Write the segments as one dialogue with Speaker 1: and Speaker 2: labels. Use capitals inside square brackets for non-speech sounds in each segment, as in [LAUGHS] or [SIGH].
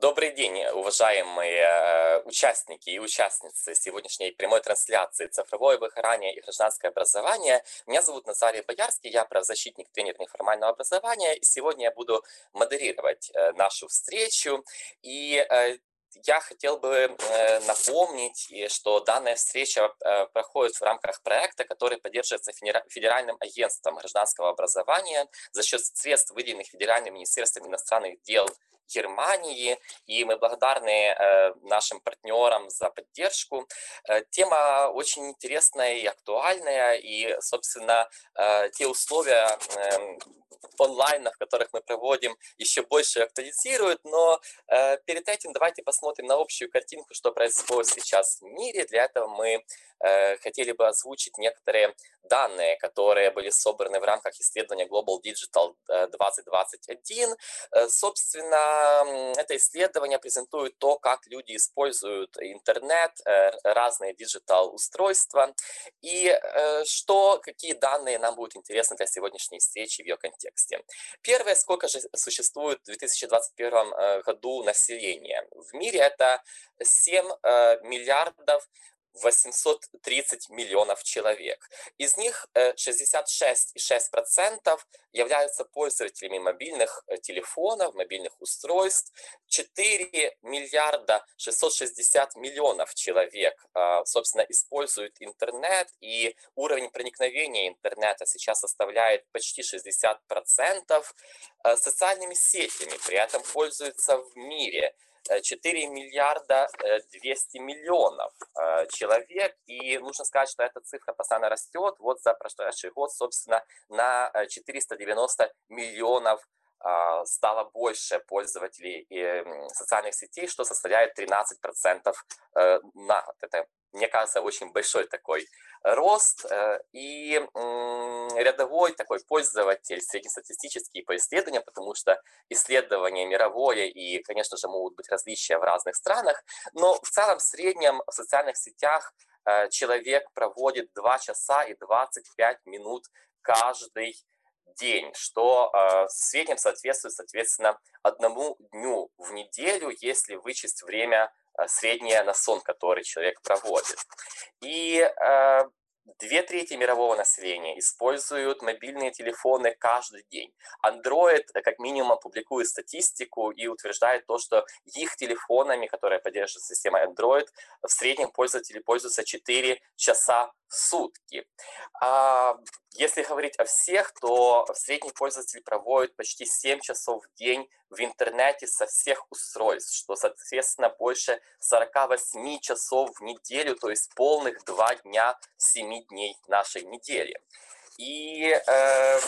Speaker 1: Добрый день, уважаемые э, участники и участницы сегодняшней прямой трансляции «Цифровое выгорание и гражданское образование». Меня зовут Назарий Боярский, я правозащитник, тренер неформального образования. И сегодня я буду модерировать э, нашу встречу. И э, я хотел бы напомнить, что данная встреча проходит в рамках проекта, который поддерживается Федеральным агентством гражданского образования за счет средств, выделенных Федеральным министерством иностранных дел Германии, и мы благодарны э, нашим партнерам за поддержку. Э, тема очень интересная и актуальная, и, собственно, э, те условия эм, онлайн, в которых мы проводим, еще больше актуализируют, но перед этим давайте посмотрим на общую картинку, что происходит сейчас в мире. Для этого мы хотели бы озвучить некоторые данные, которые были собраны в рамках исследования Global Digital 2021. Собственно, это исследование презентует то, как люди используют интернет, э, разные диджитал-устройства, и э, что, какие данные нам будут интересны для сегодняшней встречи в ее контексте. Первое, сколько же существует в 2021 э, году населения. В мире это 7 миллиардов 830 миллионов человек. Из них 66,6% э, являются пользователями мобильных э, телефонов, мобильных устройств. 4 миллиарда 660 миллионов человек, собственно, используют интернет, и уровень проникновения интернета сейчас составляет почти 60%. Э, социальными сетями при этом пользуются в мире – 4 миллиарда 200 миллионов человек, и нужно сказать, что эта цифра постоянно растет. Вот за прошедший год, собственно, на 490 миллионов стало больше пользователей социальных сетей, что составляет 13% на год. Это мне кажется, очень большой такой рост. Э, и рядовой такой пользователь среднестатистический по исследованиям, потому что исследование мировое и, конечно же, могут быть различия в разных странах, но в целом в среднем в социальных сетях э, человек проводит 2 часа и 25 минут каждый день, что э, среднем соответствует, соответственно, одному дню в неделю, если вычесть время Э, среднее на сон, который человек проводит. И э, Две трети мирового населения используют мобильные телефоны каждый день. Android э, как минимум публикует статистику и утверждает то, что их телефонами, которые поддерживают система Android, в среднем пользователи пользуются 4 часа в сутки. А если говорить о всех, то средний пользователь проводит почти 7 часов в день в интернете со всех устройств, что, соответственно, больше 48 часов в неделю, то есть полных 2 дня 7 дней нашей недели. И э,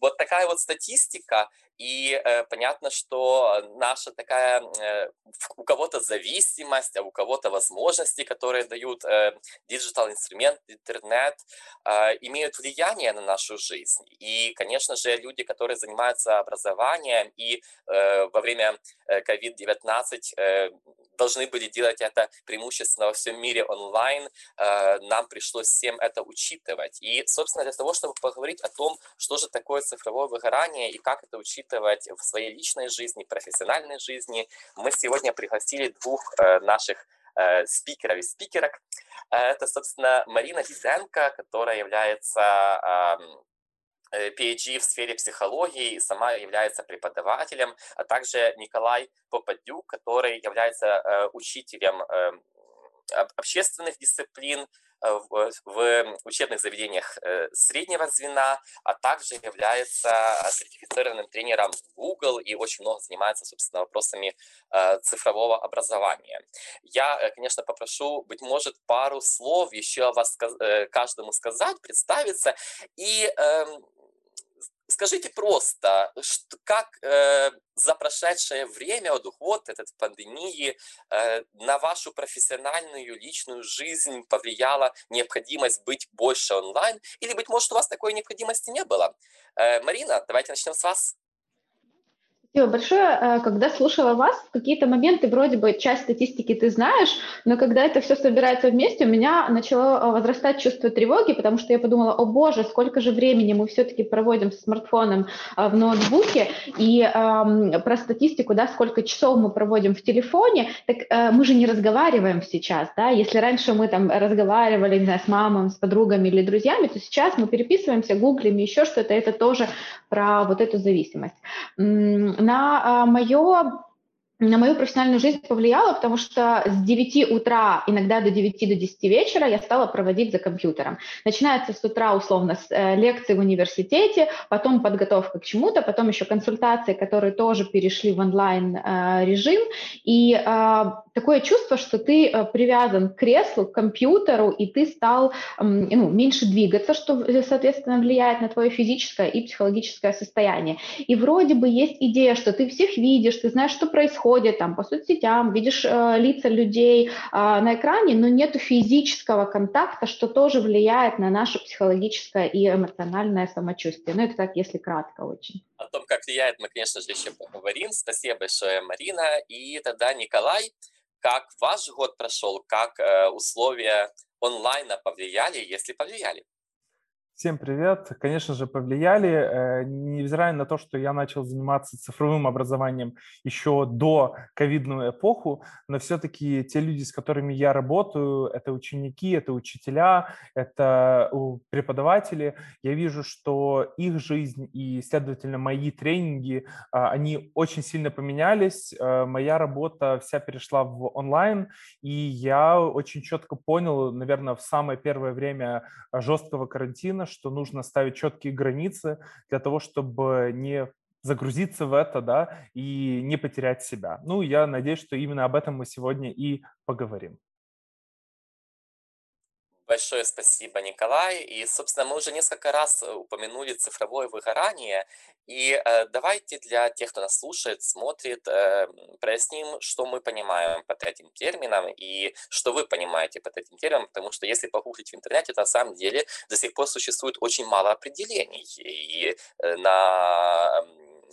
Speaker 1: вот такая вот статистика, и э, понятно, что наша такая, э, у кого-то зависимость, а у кого-то возможности, которые дают э, инструмент, интернет, э, имеют влияние на нашу жизнь. И, конечно же, люди, которые занимаются образованием и э, во время COVID-19 э, э, должны были делать это преимущественно во всем мире онлайн, э, нам пришлось всем это учитывать. И, собственно, для того, чтобы поговорить о том, что же такое цифровое выгорание и как это учитывать, учитывать в своей личной жизни, профессиональной жизни. Мы сегодня пригласили двух э, наших э, спикеров и спикерок. Э, это, собственно, Марина Диденко, которая является PhD в сфере психологии сама является преподавателем, а также Николай Попадюк, который является учителем общественных дисциплин, Э, в учебных заведениях э, среднего звена, а также является э, сертифицированным тренером Google и очень много занимается, собственно, вопросами цифрового образования. Я, конечно, попрошу, быть может, пару слов еще о вас каждому сказать, представиться и эм, Скажите просто, как э, за прошедшее время, вот год этой пандемии, э, на вашу профессиональную личную жизнь повлияла необходимость быть больше онлайн? Или, быть может, у вас такой необходимости не было? Э, Марина, давайте начнем с вас.
Speaker 2: Спасибо большое. Э, когда слушала вас, в какие-то моменты вроде бы часть статистики ты знаешь, но когда это все собирается вместе, у меня начало э, возрастать чувство тревоги, потому что я подумала, о боже, сколько же времени мы все-таки проводим с смартфоном э, в ноутбуке, и э, про статистику, да, сколько часов мы проводим в телефоне, так э, мы же не разговариваем сейчас, да, если раньше мы там разговаривали, не знаю, с мамой, с подругами или друзьями, то сейчас мы переписываемся, гуглим, еще что-то, это тоже про вот эту зависимость на а, мое на мою профессиональную жизнь повлияло, потому что с 9 утра, иногда до 9 до 10 вечера я стала проводить за компьютером. Начинается с утра условно с э, лекции в университете, потом подготовка к чему-то, потом еще консультации, которые тоже перешли в онлайн э, режим. И э, такое чувство, что ты э, привязан к креслу, к компьютеру, и ты стал ну, меньше двигаться, что, э, соответственно, влияет на твое физическое и психологическое состояние. И вроде бы есть идея, что ты всех видишь, ты знаешь, что происходит, ходит там по соцсетям, видишь э, лица людей э, на экране, но нет физического контакта, что тоже влияет на наше психологическое и эмоциональное самочувствие. Ну, это так, если кратко очень.
Speaker 1: О том, как влияет, мы, конечно же, еще поговорим. Спасибо большое, Марина. И тогда, Николай, как ваш год прошел, как э, условия онлайна повлияли, если повлияли?
Speaker 3: Всем привет. Конечно же, повлияли, э, невзирая на то, что я начал заниматься цифровым образованием еще до ковидную эпоху, но все-таки те люди, с которыми я работаю, это ученики, это учителя, это преподаватели, я вижу, что их жизнь и, следовательно, мои тренинги, а, они очень сильно поменялись. Э, моя работа вся перешла в онлайн, и я очень четко понял, наверное, в самое первое время жесткого карантина, понятно, что нужно ставить четкие границы для того, чтобы не загрузиться в это, да, и не потерять себя. Ну, я надеюсь, что именно об этом мы сегодня и поговорим.
Speaker 1: Большое спасибо, Николай. И, собственно, мы уже несколько раз э, упомянули цифровое выгорание. И э, давайте для тех, кто нас слушает, смотрит, э, проясним, что мы понимаем под этим термином и что вы понимаете под этим термином, потому что если погуглить в интернете, то на самом деле до сих пор существует очень мало определений. И э, на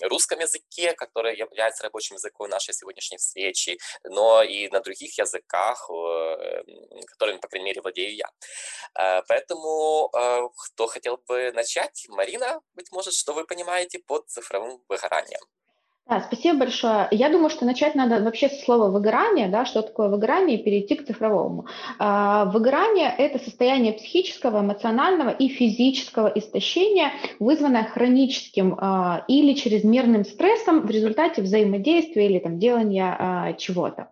Speaker 1: русском языке, который является рабочим языком нашей сегодняшней встречи, но и на других языках, э, которыми, по крайней мере, владею я. Э, поэтому э, кто хотел бы начать? Марина, быть может, что вы понимаете под цифровым выгоранием?
Speaker 2: Да, спасибо большое. Я думаю, что начать надо вообще с слова выгорание, да, что такое выгорание, и перейти к цифровому. А, выгорание – это состояние психического, эмоционального и физического истощения, вызванное хроническим а, или чрезмерным стрессом в результате взаимодействия или там, делания а, чего-то.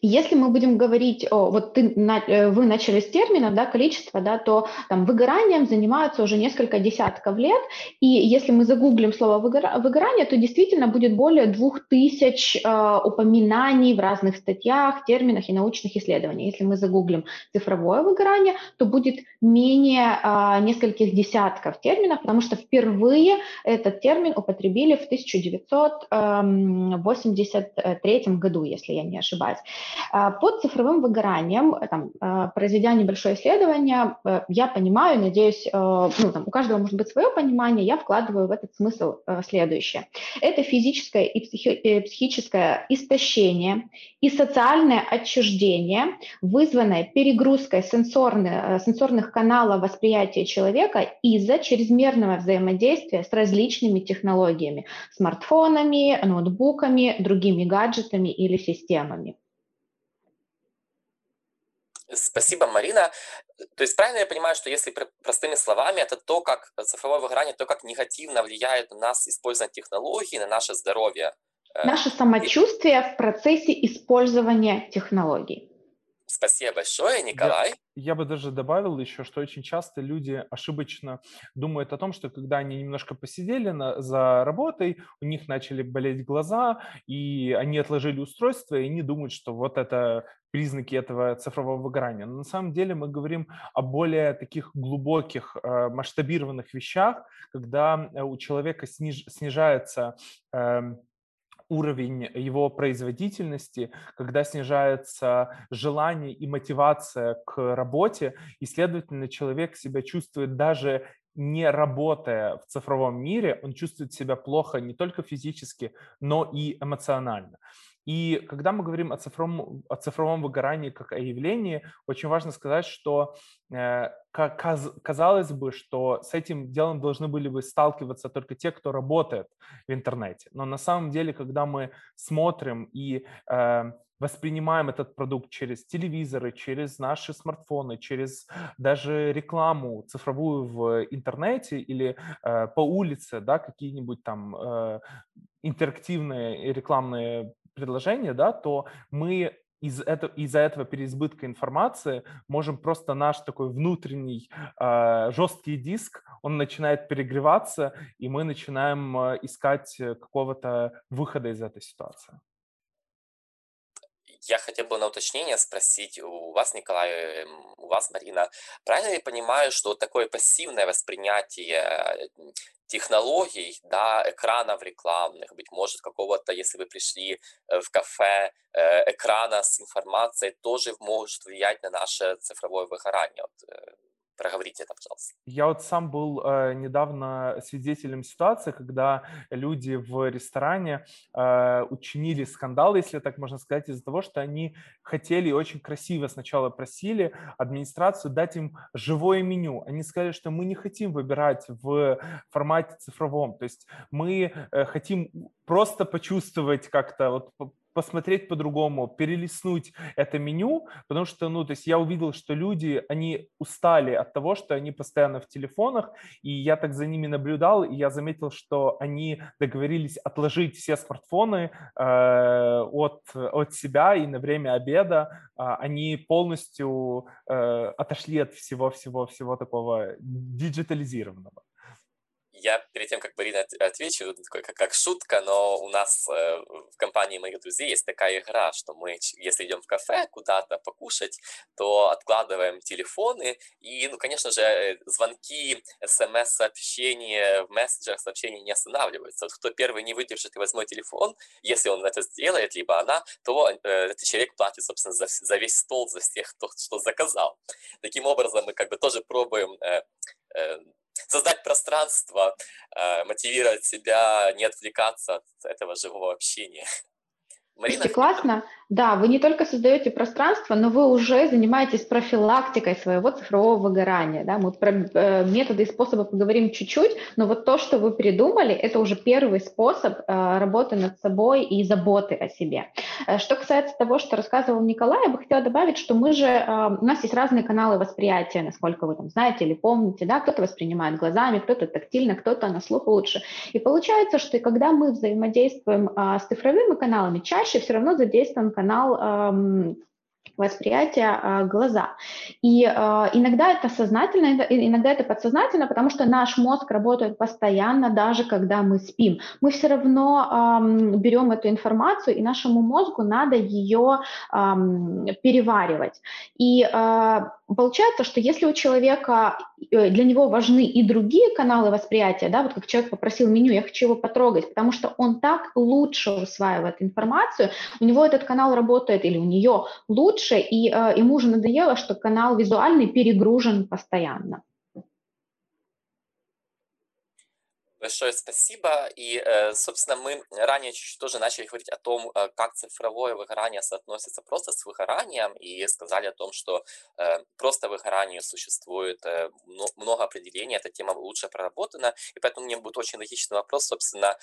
Speaker 2: Если мы будем говорить, о, вот ты, э, вы начали с термина, да, количество, да, то там выгоранием занимаются уже несколько десятков лет, и если мы загуглим слово выгорание, то действительно будет более двух тысяч э, упоминаний в разных статьях, терминах и научных исследованиях. Если мы загуглим цифровое выгорание, то будет менее э, нескольких десятков терминов, потому что впервые этот термин употребили в 1983 эм, году, если я не ошибаюсь. А, под цифровым выгоранием, э, там, а, произведя небольшое исследование, э, я понимаю, надеюсь, э, ну, там, у каждого может быть свое понимание, я вкладываю в этот смысл следующее. Это физическое и психическое истощение и социальное отчуждение, вызванное перегрузкой сенсорных, сенсорных каналов восприятия человека из-за чрезмерного взаимодействия с различными технологиями, смартфонами, ноутбуками, другими гаджетами или системами.
Speaker 1: Спасибо, Марина. То есть правильно я понимаю, что если простыми словами, это то, как цифровое выгорание, то, как негативно влияет на нас использование технологий, на наше здоровье.
Speaker 2: Э, наше самочувствие в процессе использования технологий.
Speaker 1: Спасибо большое, Николай.
Speaker 3: Я, я бы даже добавил еще, что очень часто люди ошибочно думают о том, что когда они немножко посидели на, за работой, у них начали болеть глаза, и они отложили устройство, и они думают, что вот это признаки этого цифрового выгорания. Но на самом деле мы говорим о более таких глубоких э, масштабированных вещах, когда э, у человека сниж, снижается э, уровень его производительности, когда снижается желание и мотивация к работе, и, следовательно, человек себя чувствует даже не работая в цифровом мире, он чувствует себя плохо не только физически, но и эмоционально. И когда мы говорим о цифровом, о цифровом выгорании как о явлении, очень важно сказать, что э, казалось бы, что с этим делом должны были бы сталкиваться только те, кто работает в интернете. Но на самом деле, когда мы смотрим и э, воспринимаем этот продукт через телевизоры, через наши смартфоны, через даже рекламу цифровую в интернете или э, по улице, да, какие-нибудь там интерактивные рекламные предложения, да, то мы из этого, из-за этого переизбытка информации можем просто наш такой внутренний э, жесткий диск, он начинает перегреваться, и мы начинаем э, искать какого-то выхода из этой ситуации.
Speaker 1: Я хотел бы на уточнение спросить у вас, Николай, эм, у вас, Марина. Правильно я понимаю, что такое пассивное воспринятие технологий, да, экранов рекламных, быть может, какого-то, если вы пришли э, в кафе, э, экрана с информацией, тоже может влиять на наше цифровое выгорание. Вот, э, Проговорите это, пожалуйста.
Speaker 3: Я вот сам был э, недавно свидетелем ситуации, когда люди в ресторане э, учинили скандал, если так можно сказать, из-за того, что они хотели очень красиво сначала просили администрацию дать им живое меню. Они сказали, что мы не хотим выбирать в формате цифровом, то есть мы э, хотим просто почувствовать как-то вот посмотреть по-другому, перелистнуть это меню, потому что, ну, то есть я увидел, что люди, они устали от того, что они постоянно в телефонах, и я так за ними наблюдал, и я заметил, что они договорились отложить все смартфоны э, от, от себя, и на время обеда. Э, они полностью э, отошли от всего-всего-всего такого диджитализированного
Speaker 1: я перед тем, как Марина отвечу, такой, как, как шутка, но у нас э, в компании моих друзей есть такая игра, что мы, если идем в кафе куда-то покушать, то откладываем телефоны и, ну, конечно же, э, звонки, смс-сообщения в мессенджерах сообщения не останавливаются. Вот кто первый не выдержит и возьмет телефон, если он это сделает, либо она, то э, этот человек платит, собственно, за, за весь стол, за всех, кто что заказал. Таким образом, мы как бы тоже пробуем э, э, создать пространство, э, мотивировать себя, не отвлекаться от этого живого общения.
Speaker 2: Марина, Слушайте, классно. Да, вы не только создаете пространство, но вы уже занимаетесь профилактикой своего цифрового выгорания. Да? Мы про э, методы и способы поговорим чуть-чуть, но вот то, что вы придумали, это уже первый способ э, работы над собой и заботы о себе. Э, что касается того, что рассказывал Николай, я бы хотела добавить, что мы же, у нас есть разные каналы восприятия, насколько вы там знаете или помните, да, кто-то воспринимает глазами, кто-то тактильно, кто-то на слух лучше. И получается, что когда мы взаимодействуем э, с цифровыми каналами, чаще все равно задействован канал восприятия э, глаза. И э, иногда это сознательно, иногда это подсознательно, потому что наш мозг работает постоянно, даже когда мы спим. Мы все равно э, берем эту информацию, и нашему мозгу надо ее э, переваривать. И э, получается, что если у человека, э, для него важны и другие каналы восприятия, да, вот как человек попросил меню, я хочу его потрогать, потому что он так лучше усваивает информацию, у него этот канал работает или у нее лучше, и э, ему уже надоело, что канал визуальный перегружен постоянно.
Speaker 1: Большое спасибо. И, э, собственно, мы ранее чуть-чуть тоже начали говорить о том, э, как цифровое выгорание соотносится просто с выгоранием, и сказали о том, что э, просто выгоранию существует много определений, эта тема лучше проработана, и поэтому мне будет очень логичный вопрос, собственно,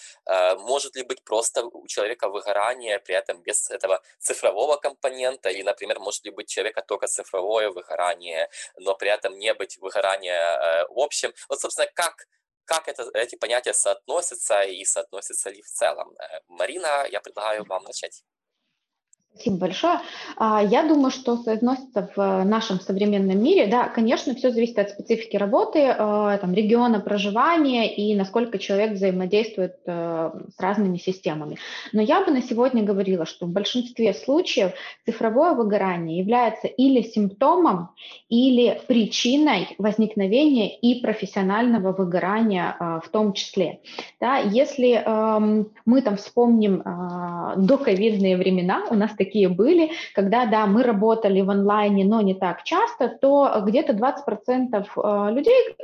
Speaker 1: может ли быть просто у человека выгорание, при этом без этого цифрового компонента, или, например, может ли быть человека только цифровое выгорание, но при этом не быть выгорания общем. Вот, собственно, как как это, эти понятия соотносятся и соотносятся ли в целом. Э, Марина, я предлагаю вам начать.
Speaker 2: Спасибо большое. А, я думаю, что соотносится в нашем современном мире. Да, конечно, все зависит от специфики работы, э, там, региона проживания и насколько человек взаимодействует э, с разными системами. Но я бы на сегодня говорила, что в большинстве случаев цифровое выгорание является или симптомом, или причиной возникновения и профессионального выгорания э, в том числе. Да, если эм, мы там вспомним доковидные времена, у нас такие такие были, когда, да, мы работали в онлайне, но не так часто, то где-то 20% людей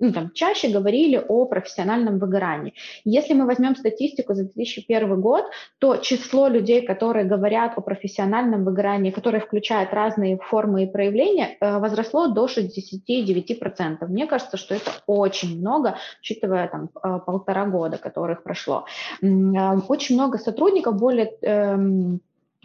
Speaker 2: ну, там, чаще говорили о профессиональном выгорании. Если мы возьмем статистику за 2001 год, то число людей, которые говорят о профессиональном выгорании, которое включает разные формы и проявления, возросло до 69%. Мне кажется, что это очень много, учитывая там полтора года, которых прошло. Очень много сотрудников, более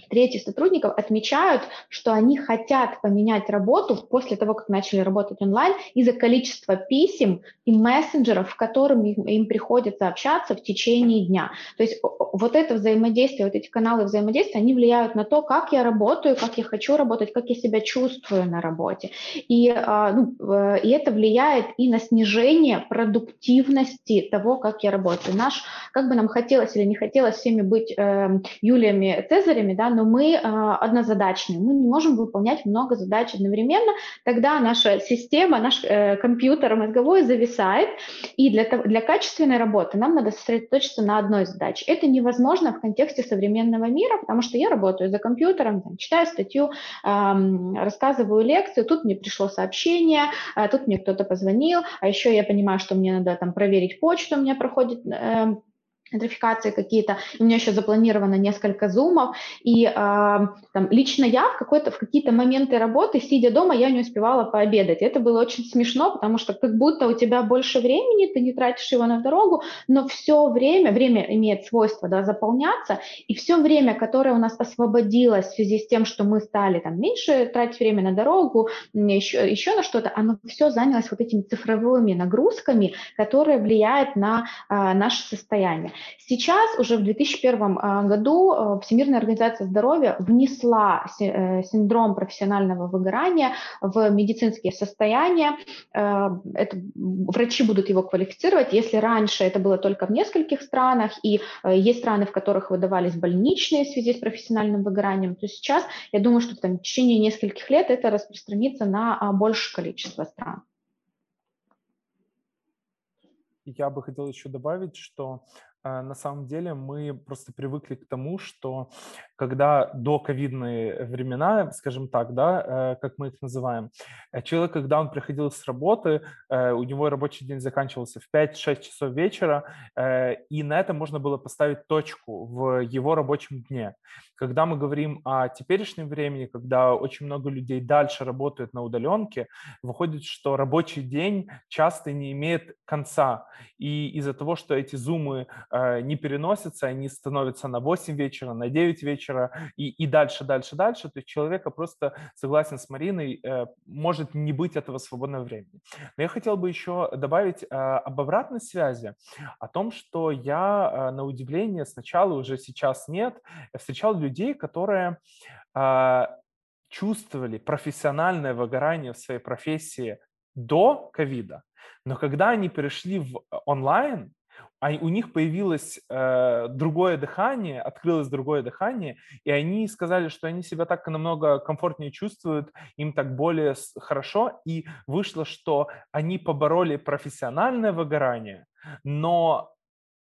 Speaker 2: трети сотрудников отмечают, что они хотят поменять работу после того, как начали работать онлайн из-за количества писем и мессенджеров, в которым им, им приходится общаться в течение дня. То есть вот это взаимодействие, вот эти каналы взаимодействия, они влияют на то, как я работаю, как я хочу работать, как я себя чувствую на работе. И, а, ну, и это влияет и на снижение продуктивности того, как я работаю. Наш, как бы нам хотелось или не хотелось всеми быть э, Юлиями Цезарями, да, но мы э, однозадачные, мы не можем выполнять много задач одновременно, тогда наша система, наш э, компьютер мозговой зависает, и для, для качественной работы нам надо сосредоточиться на одной задаче. Это невозможно в контексте современного мира, потому что я работаю за компьютером, там, читаю статью, рассказываю лекцию, тут мне пришло сообщение, э, тут мне кто-то позвонил, а еще я понимаю, что мне надо там проверить почту, у меня проходит... Графикации какие-то, у меня еще запланировано несколько зумов, и э, там, лично я в, какой-то, в какие-то моменты работы, сидя дома, я не успевала пообедать. Это было очень смешно, потому что как будто у тебя больше времени, ты не тратишь его на дорогу, но все время, время имеет свойство да, заполняться, и все время, которое у нас освободилось в связи с тем, что мы стали там меньше тратить время на дорогу, еще, еще на что-то, оно все занялось вот этими цифровыми нагрузками, которые влияют на э, наше состояние. Сейчас, уже в 2001 а, году, а, Всемирная организация здоровья внесла э, синдром профессионального выгорания в медицинские состояния. Э, это, врачи будут его квалифицировать. Если раньше это было только в нескольких странах, и э, есть страны, в которых выдавались больничные в связи с профессиональным выгоранием, то сейчас, я думаю, что там, в течение нескольких лет это распространится на а, большее количество стран.
Speaker 3: Я бы хотел еще добавить, что на самом деле мы просто привыкли к тому, что когда до ковидные времена, скажем так, да, э, как мы их называем, э, человек, когда он приходил с работы, э, у него рабочий день заканчивался в 5-6 часов вечера, и на этом можно было поставить точку в его рабочем дне. Когда мы говорим о теперешнем времени, когда очень много людей дальше работают на удаленке, выходит, что рабочий день часто не имеет конца. И из-за того, что эти зумы не переносятся, они становятся на 8 вечера, на 9 вечера, и, и дальше, дальше, дальше, то есть человека просто, согласен с Мариной, э, может не быть этого свободного времени. Но я хотел бы еще добавить э, об обратной связи, о том, что я, э, на удивление, сначала уже сейчас нет, встречал людей, которые чувствовали профессиональное выгорание в своей профессии до ковида, но когда они перешли в онлайн, а у них появилось э, другое дыхание, открылось другое дыхание, и они сказали, что они себя так намного комфортнее чувствуют, им так более хорошо, и вышло, что они побороли профессиональное выгорание, но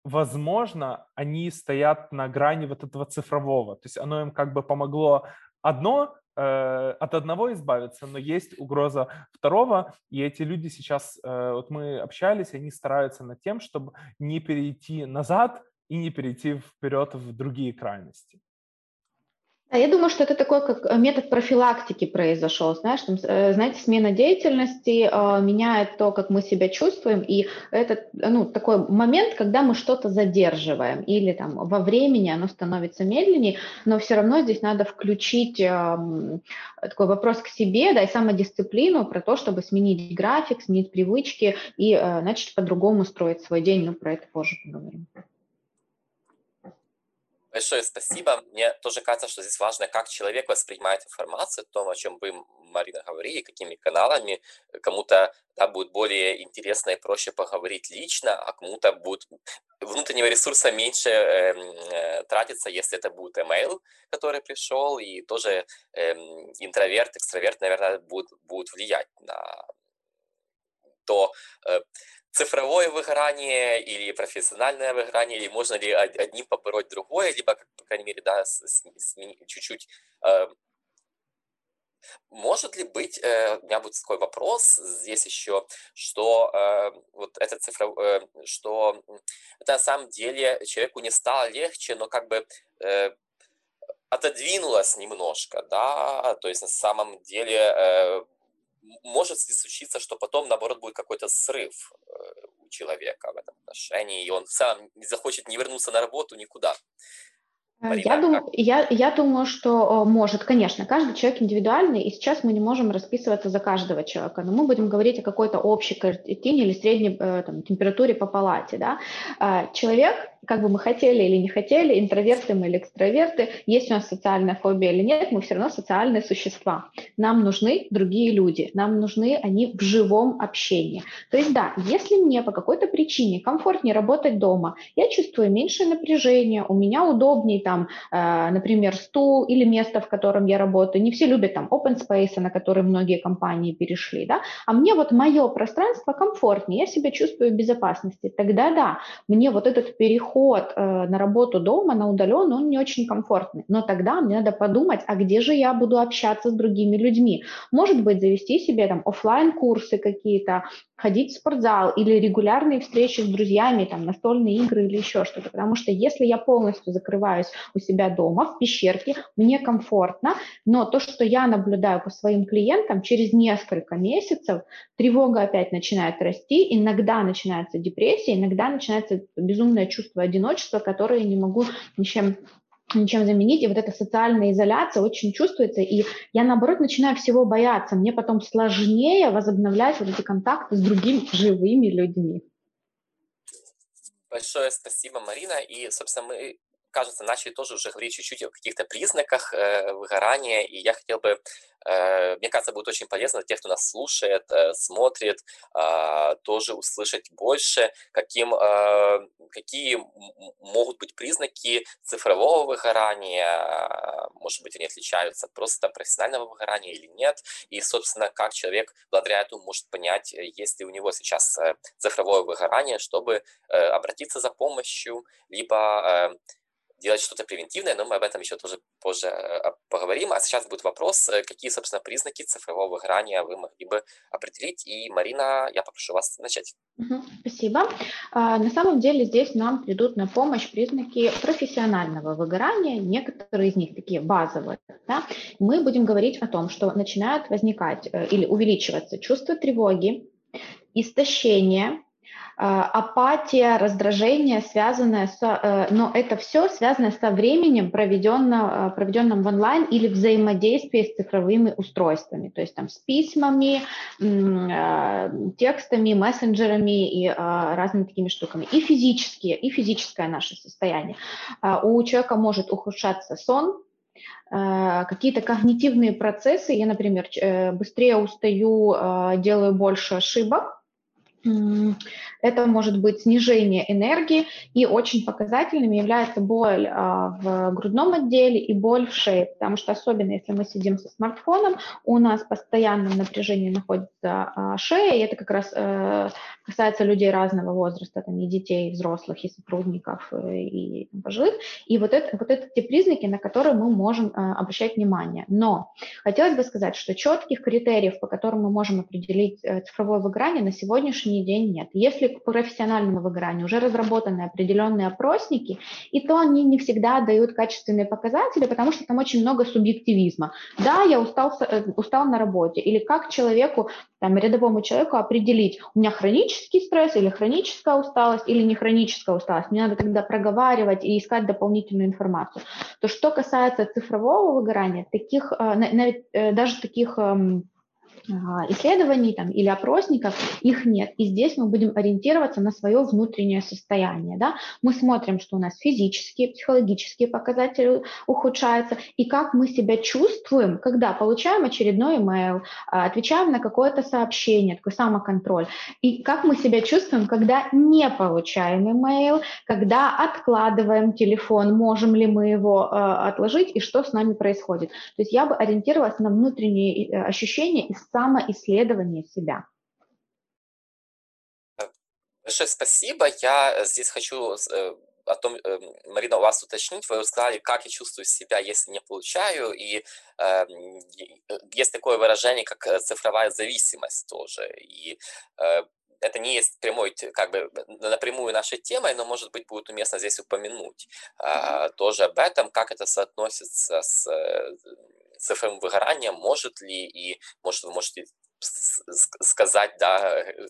Speaker 3: возможно, они стоят на грани вот этого цифрового, то есть оно им как бы помогло одно от одного избавиться, но есть угроза второго, и эти люди сейчас, э, вот мы общались, они стараются над тем, чтобы не перейти назад и не перейти вперед в другие крайности.
Speaker 2: Я думаю, что это такой как э, метод профилактики произошел, знаешь, там, э, знаете, смена деятельности э, меняет то, как мы себя чувствуем, и это ну, такой момент, когда мы что-то задерживаем, или там во времени оно становится медленнее, но все равно здесь надо включить э, такой вопрос к себе, да, и самодисциплину про то, чтобы сменить график, сменить привычки и э, начать по-другому строить свой день, ну, про это позже поговорим.
Speaker 1: Большое спасибо. Мне тоже кажется, что здесь важно, как человек воспринимает информацию, то, о чем вы, Марина, говорили, какими каналами. Кому-то да, будет более интересно и проще поговорить лично, а кому-то будет внутреннего ресурса меньше э, э, тратиться, если это будет email, который пришел, и тоже э, интроверт, экстраверт, наверное, будет, будет влиять на то, э, цифровое выгорание или профессиональное выгорание, или можно ли одним побороть другое, либо, по крайней мере, да, чуть-чуть э, может ли быть, э, у меня будет такой вопрос здесь еще, что вот это цифра, что это на самом деле человеку не стало легче, но как бы отодвинулось немножко, да, то есть на самом деле может ли случиться, что потом, наоборот, будет какой-то срыв э, у человека в этом отношении, и он сам не захочет не вернуться на работу никуда.
Speaker 2: Э, Марина, я, дум, я, я думаю, что может, конечно, каждый человек индивидуальный, и сейчас мы не можем расписываться за каждого человека, но мы будем говорить о какой-то общей картине или средней э, там, температуре по палате. Да? Человек как бы мы хотели или не хотели, интроверты мы или экстраверты, есть у нас социальная фобия или нет, мы все равно социальные существа. Нам нужны другие люди, нам нужны они в живом общении. То есть да, если мне по какой-то причине комфортнее работать дома, я чувствую меньшее напряжение, у меня удобнее там, э, например, стул или место, в котором я работаю. Не все любят там open space, на который многие компании перешли, да, а мне вот мое пространство комфортнее, я себя чувствую в безопасности. Тогда да, мне вот этот переход переход э, на работу дома, на удаленную, он не очень комфортный. Но тогда мне надо подумать, а где же я буду общаться с другими людьми? Может быть, завести себе там офлайн курсы какие-то, ходить в спортзал или регулярные встречи с друзьями, там, настольные игры или еще что-то. Потому что если я полностью закрываюсь у себя дома, в пещерке, мне комфортно, но то, что я наблюдаю по своим клиентам, через несколько месяцев тревога опять начинает расти, иногда начинается депрессия, иногда начинается безумное чувство одиночества, которое я не могу ничем ничем заменить, и вот эта социальная изоляция очень чувствуется, и я, наоборот, начинаю всего бояться, мне потом сложнее возобновлять вот эти контакты с другими живыми людьми.
Speaker 1: Большое спасибо, Марина, и, собственно, мы кажется, начали тоже уже говорить чуть-чуть о каких-то признаках э, выгорания, и я хотел бы Э, мне кажется, будет очень полезно для тех, кто нас слушает, э, смотрит, а, тоже услышать больше, каким, э, какие могут быть признаки цифрового выгорания, может быть, они отличаются просто профессионального выгорания или нет, и, собственно, как человек благодаря этому может понять, есть ли у него сейчас цифровое выгорание, чтобы обратиться за помощью, либо делать что-то превентивное, но мы об этом еще тоже позже э, поговорим. А сейчас будет вопрос, э, какие, собственно, признаки цифрового выгорания вы могли бы определить. И, Марина, я попрошу вас начать.
Speaker 2: Спасибо. А, на самом деле здесь нам придут на помощь признаки профессионального выгорания, некоторые из них такие базовые. Да? Мы будем говорить о том, что начинают возникать э, или увеличиваться чувство тревоги, истощение, апатия, раздражение, связанное с, э, но это все связано со временем, проведенным, проведенным в онлайн или взаимодействии с цифровыми устройствами, то есть там с письмами, а, текстами, мессенджерами и а, разными такими штуками. И физические, и физическое наше состояние. У человека может ухудшаться сон, какие-то когнитивные процессы. Я, например, э, быстрее устаю, делаю больше ошибок, это может быть снижение энергии, и очень показательным является боль а, в грудном отделе и боль в шее, потому что особенно если мы сидим со смартфоном, у нас в напряжении находится а, шея, и это как раз э, касается людей разного возраста, там, и детей, и взрослых, и сотрудников, э, и пожилых. И вот это, вот это те признаки, на которые мы можем э, обращать внимание. Но хотелось бы сказать, что четких критериев, по которым мы можем определить цифровое выгорание, на сегодняшний день нет. Если к профессиональному выгоранию уже разработаны определенные опросники, и то они не всегда дают качественные показатели, потому что там очень много субъективизма. Да, я устал, устал на работе, или как человеку, там, рядовому человеку определить, у меня хронический хронический стресс или хроническая усталость или не хроническая усталость. Мне надо тогда проговаривать и искать дополнительную информацию. То, что касается цифрового выгорания, таких, э, э, даже таких эм, исследований там, или опросников, их нет. И здесь мы будем ориентироваться на свое внутреннее состояние. Да? Мы смотрим, что у нас физические, психологические показатели ухудшаются, и как мы себя чувствуем, когда получаем очередной email, а, отвечаем на какое-то сообщение, такой самоконтроль, и как мы себя чувствуем, когда не получаем email, когда откладываем телефон, можем ли мы его а, отложить, и что с нами происходит. То есть я бы ориентировалась на внутренние э, ощущения и самоисследование себя.
Speaker 1: Большое спасибо. Я здесь хочу о том, Марина, у вас уточнить, вы сказали, как я чувствую себя, если не получаю, и э, есть такое выражение, как цифровая зависимость тоже, и э, это не есть прямой, как бы напрямую нашей темой, но, может быть, будет уместно здесь упомянуть э, тоже об этом, как это соотносится с э, цифровым выгоранием, может ли, и, может, вы можете сказать, да, э,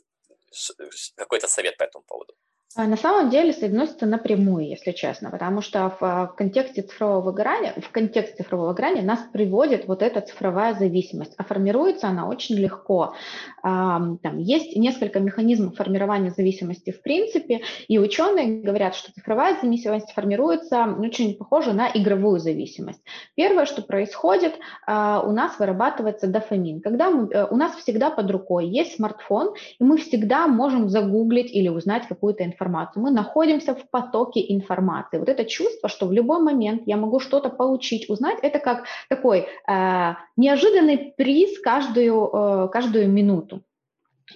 Speaker 1: какой-то совет по этому поводу.
Speaker 2: А, на самом деле соотносится напрямую, если честно, потому что в, контексте цифрового выгорания, в контексте цифрового выгорания нас приводит вот эта цифровая зависимость, а формируется она очень легко. Там есть несколько механизмов формирования зависимости в принципе, и ученые говорят, что цифровая зависимость формируется очень похоже на игровую зависимость. Первое, что происходит, а, у нас вырабатывается дофамин. Когда мы, э, у нас всегда под рукой есть смартфон, и мы всегда можем загуглить или узнать какую-то информацию информацию, мы находимся в потоке информации. Вот это чувство, что в любой момент я могу что-то получить, узнать, это как такой э, неожиданный приз каждую, э, каждую минуту.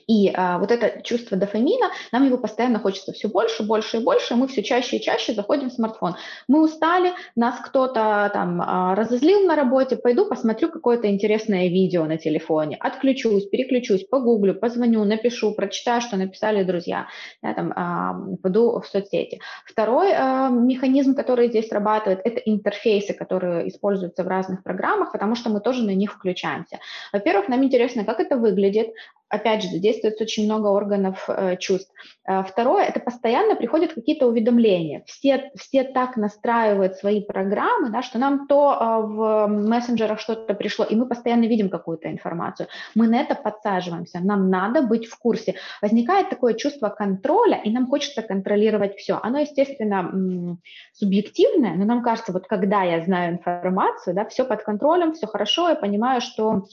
Speaker 2: И а, вот это чувство дофамина, нам его постоянно хочется все больше, больше и больше, и мы все чаще и чаще заходим в смартфон. Мы устали, нас кто-то там а, разозлил на работе, пойду посмотрю какое-то интересное видео на телефоне, отключусь, переключусь, погуглю, позвоню, напишу, прочитаю, что написали друзья, я там, а, пойду в соцсети. Второй а, механизм, который здесь срабатывает, это интерфейсы, которые используются в разных программах, потому что мы тоже на них включаемся. Во-первых, нам интересно, как это выглядит, опять же, задействуется очень много органов э, чувств. Э, второе, это постоянно приходят какие-то уведомления. Все, все так настраивают свои программы, да, что нам то э, в мессенджерах что-то пришло, и мы постоянно видим какую-то информацию. Мы на это подсаживаемся, нам надо быть в курсе. Возникает такое чувство контроля, и нам хочется контролировать все. Оно, естественно, субъективное, но нам кажется, вот когда я знаю информацию, да, все под контролем, все хорошо, я понимаю, что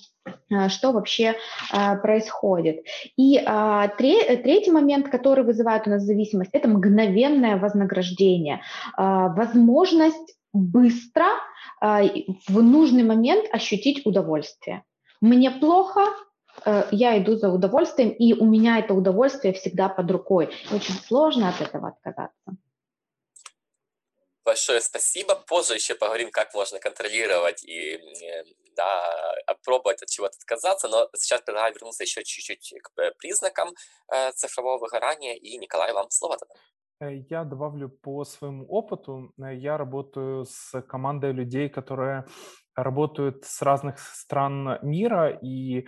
Speaker 2: Э, что вообще а, происходит. И а, третий момент, который вызывает у нас зависимость, это мгновенное вознаграждение, а, возможность быстро в нужный момент ощутить удовольствие. Мне плохо, э, я иду за удовольствием, и у меня это удовольствие всегда под рукой. Очень сложно от этого отказаться.
Speaker 1: Большое спасибо. Позже еще поговорим, как можно контролировать и э, да, пробовать от чего-то отказаться, но сейчас предлагаю вернуться еще чуть-чуть к э, признакам э, цифрового выгорания, и, Николай, вам слово тогда.
Speaker 3: Э, я добавлю по своему опыту. Я работаю с командой людей, которые работают с разных стран мира и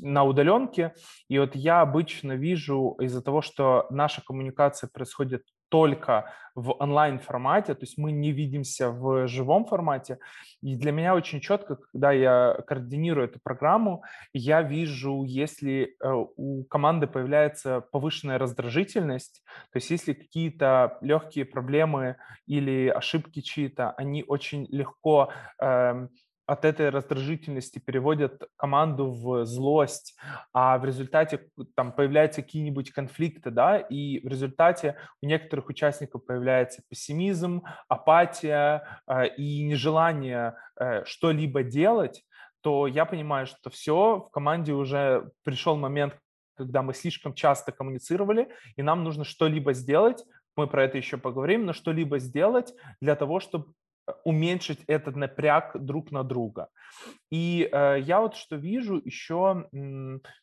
Speaker 3: на удаленке. И вот я обычно вижу из-за того, что наша коммуникация происходит только в онлайн-формате, то есть мы не видимся в живом формате. И для меня очень четко, когда я координирую эту программу, я вижу, если э, у команды появляется повышенная раздражительность, то есть если какие-то легкие проблемы или ошибки чьи-то, они очень легко э, от этой раздражительности переводят команду в злость, а в результате там появляются какие-нибудь конфликты, да, и в результате у некоторых участников появляется пессимизм, апатия э, и нежелание э, что-либо делать, то я понимаю, что все, в команде уже пришел момент, когда мы слишком часто коммуницировали, и нам нужно что-либо сделать, мы про это еще поговорим, но что-либо сделать для того, чтобы уменьшить этот напряг друг на друга. И э, я вот что вижу еще,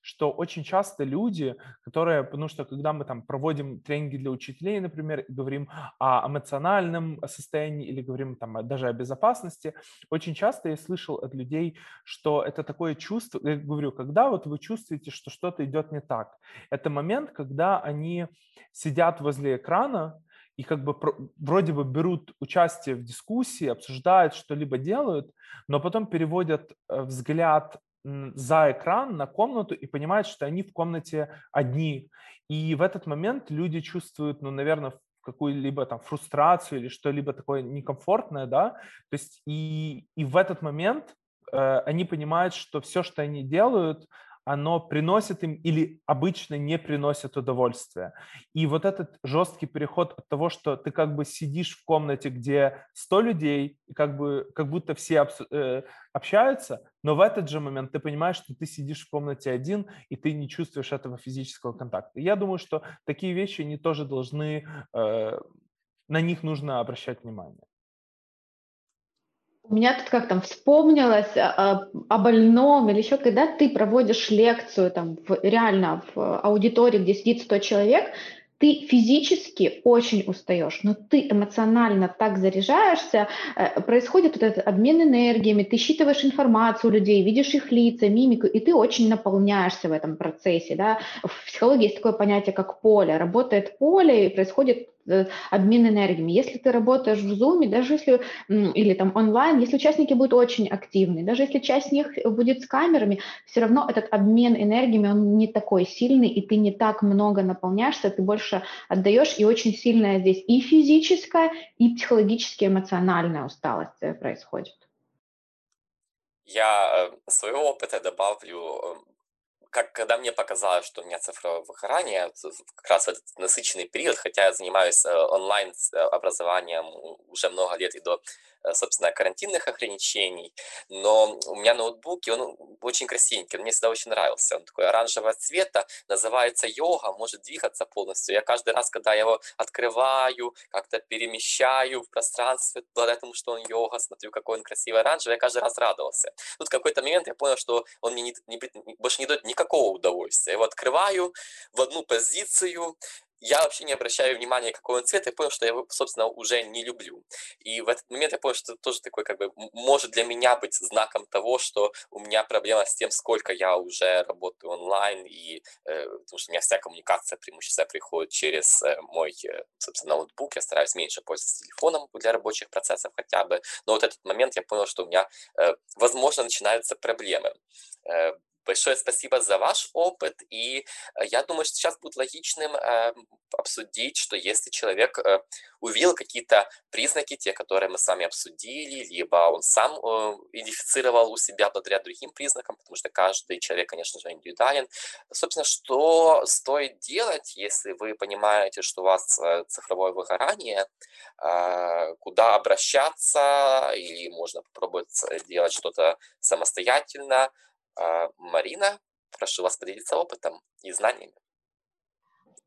Speaker 3: что очень часто люди, которые, потому что когда мы там проводим тренинги для учителей, например, говорим о эмоциональном состоянии или говорим там даже о безопасности, очень часто я слышал от людей, что это такое чувство, я говорю, когда вот вы чувствуете, что что-то идет не так, это момент, когда они сидят возле экрана, и как бы вроде бы берут участие в дискуссии, обсуждают, что-либо делают, но потом переводят э, взгляд за экран на комнату и понимают, что они в комнате одни. И в этот момент люди чувствуют, ну, наверное, какую-либо там фрустрацию или что-либо такое некомфортное, да, то есть и, и в этот момент э, они понимают, что все, что они делают, оно приносит им или обычно не приносит удовольствия. И вот этот жесткий переход от того, что ты как бы сидишь в комнате, где 100 людей, и как, бы, как будто все э, общаются, но в этот же момент ты понимаешь, что ты сидишь в комнате один, и ты не чувствуешь этого физического контакта. Я думаю, что такие вещи, они тоже должны, э, на них нужно обращать внимание.
Speaker 2: У меня тут как там вспомнилось о, а, а, о больном или еще, когда ты проводишь лекцию там в, реально в аудитории, где сидит 100 человек, ты физически очень устаешь, но ты эмоционально так заряжаешься, э, происходит вот этот обмен энергиями, ты считываешь информацию людей, видишь их лица, мимику, и ты очень наполняешься в этом процессе. Да? В психологии есть такое понятие, как поле. Работает поле, и происходит обмен энергиями. Если ты работаешь в Zoom, даже если, или там онлайн, если участники будут очень активны, даже если часть них будет с камерами, все равно этот обмен энергиями, он не такой сильный, и ты не так много наполняешься, ты больше отдаешь, и очень сильная здесь и физическая, и психологически эмоциональная усталость э, происходит.
Speaker 1: Я э, своего опыта добавлю как, когда мне показалось, что у меня цифровое выгорание, как раз этот насыщенный период, хотя я занимаюсь э, онлайн-образованием уже много лет и до Э, собственно, карантинных ограничений, но у меня ноутбук, и он очень красивенький, он мне всегда очень нравился, он такой оранжевого цвета, называется йога, может двигаться полностью. Я каждый раз, когда его открываю, как-то перемещаю в пространстве, благодаря тому, что он йога, смотрю, какой он красивый оранжевый, я каждый раз радовался. Тут в какой-то момент я понял, что он мне не, не, больше не дает никакого удовольствия. Я его открываю в одну позицию, я вообще не обращаю внимания, какой он цвет, я понял, что я его, собственно, уже не люблю. И в этот момент я понял, что это тоже такой, как бы, может для меня быть знаком того, что у меня проблема с тем, сколько я уже работаю онлайн, и э, потому что у меня вся коммуникация преимущественно приходит через э, мой, э, собственно, ноутбук, я стараюсь меньше пользоваться телефоном для рабочих процессов хотя бы, но вот этот момент я понял, что у меня, э, возможно, начинаются проблемы. Э, Большое спасибо за ваш опыт, и э, я думаю, что сейчас будет логичным э, обсудить, что если человек э, увидел какие-то признаки, те, которые мы с вами обсудили, либо он сам идентифицировал у себя благодаря другим признакам, потому что каждый человек, конечно же, индивидуален. Собственно, что стоит делать, если вы понимаете, что у вас цифровое выгорание, куда обращаться, или можно попробовать делать что-то самостоятельно, а, Марина, прошу вас поделиться опытом и знаниями.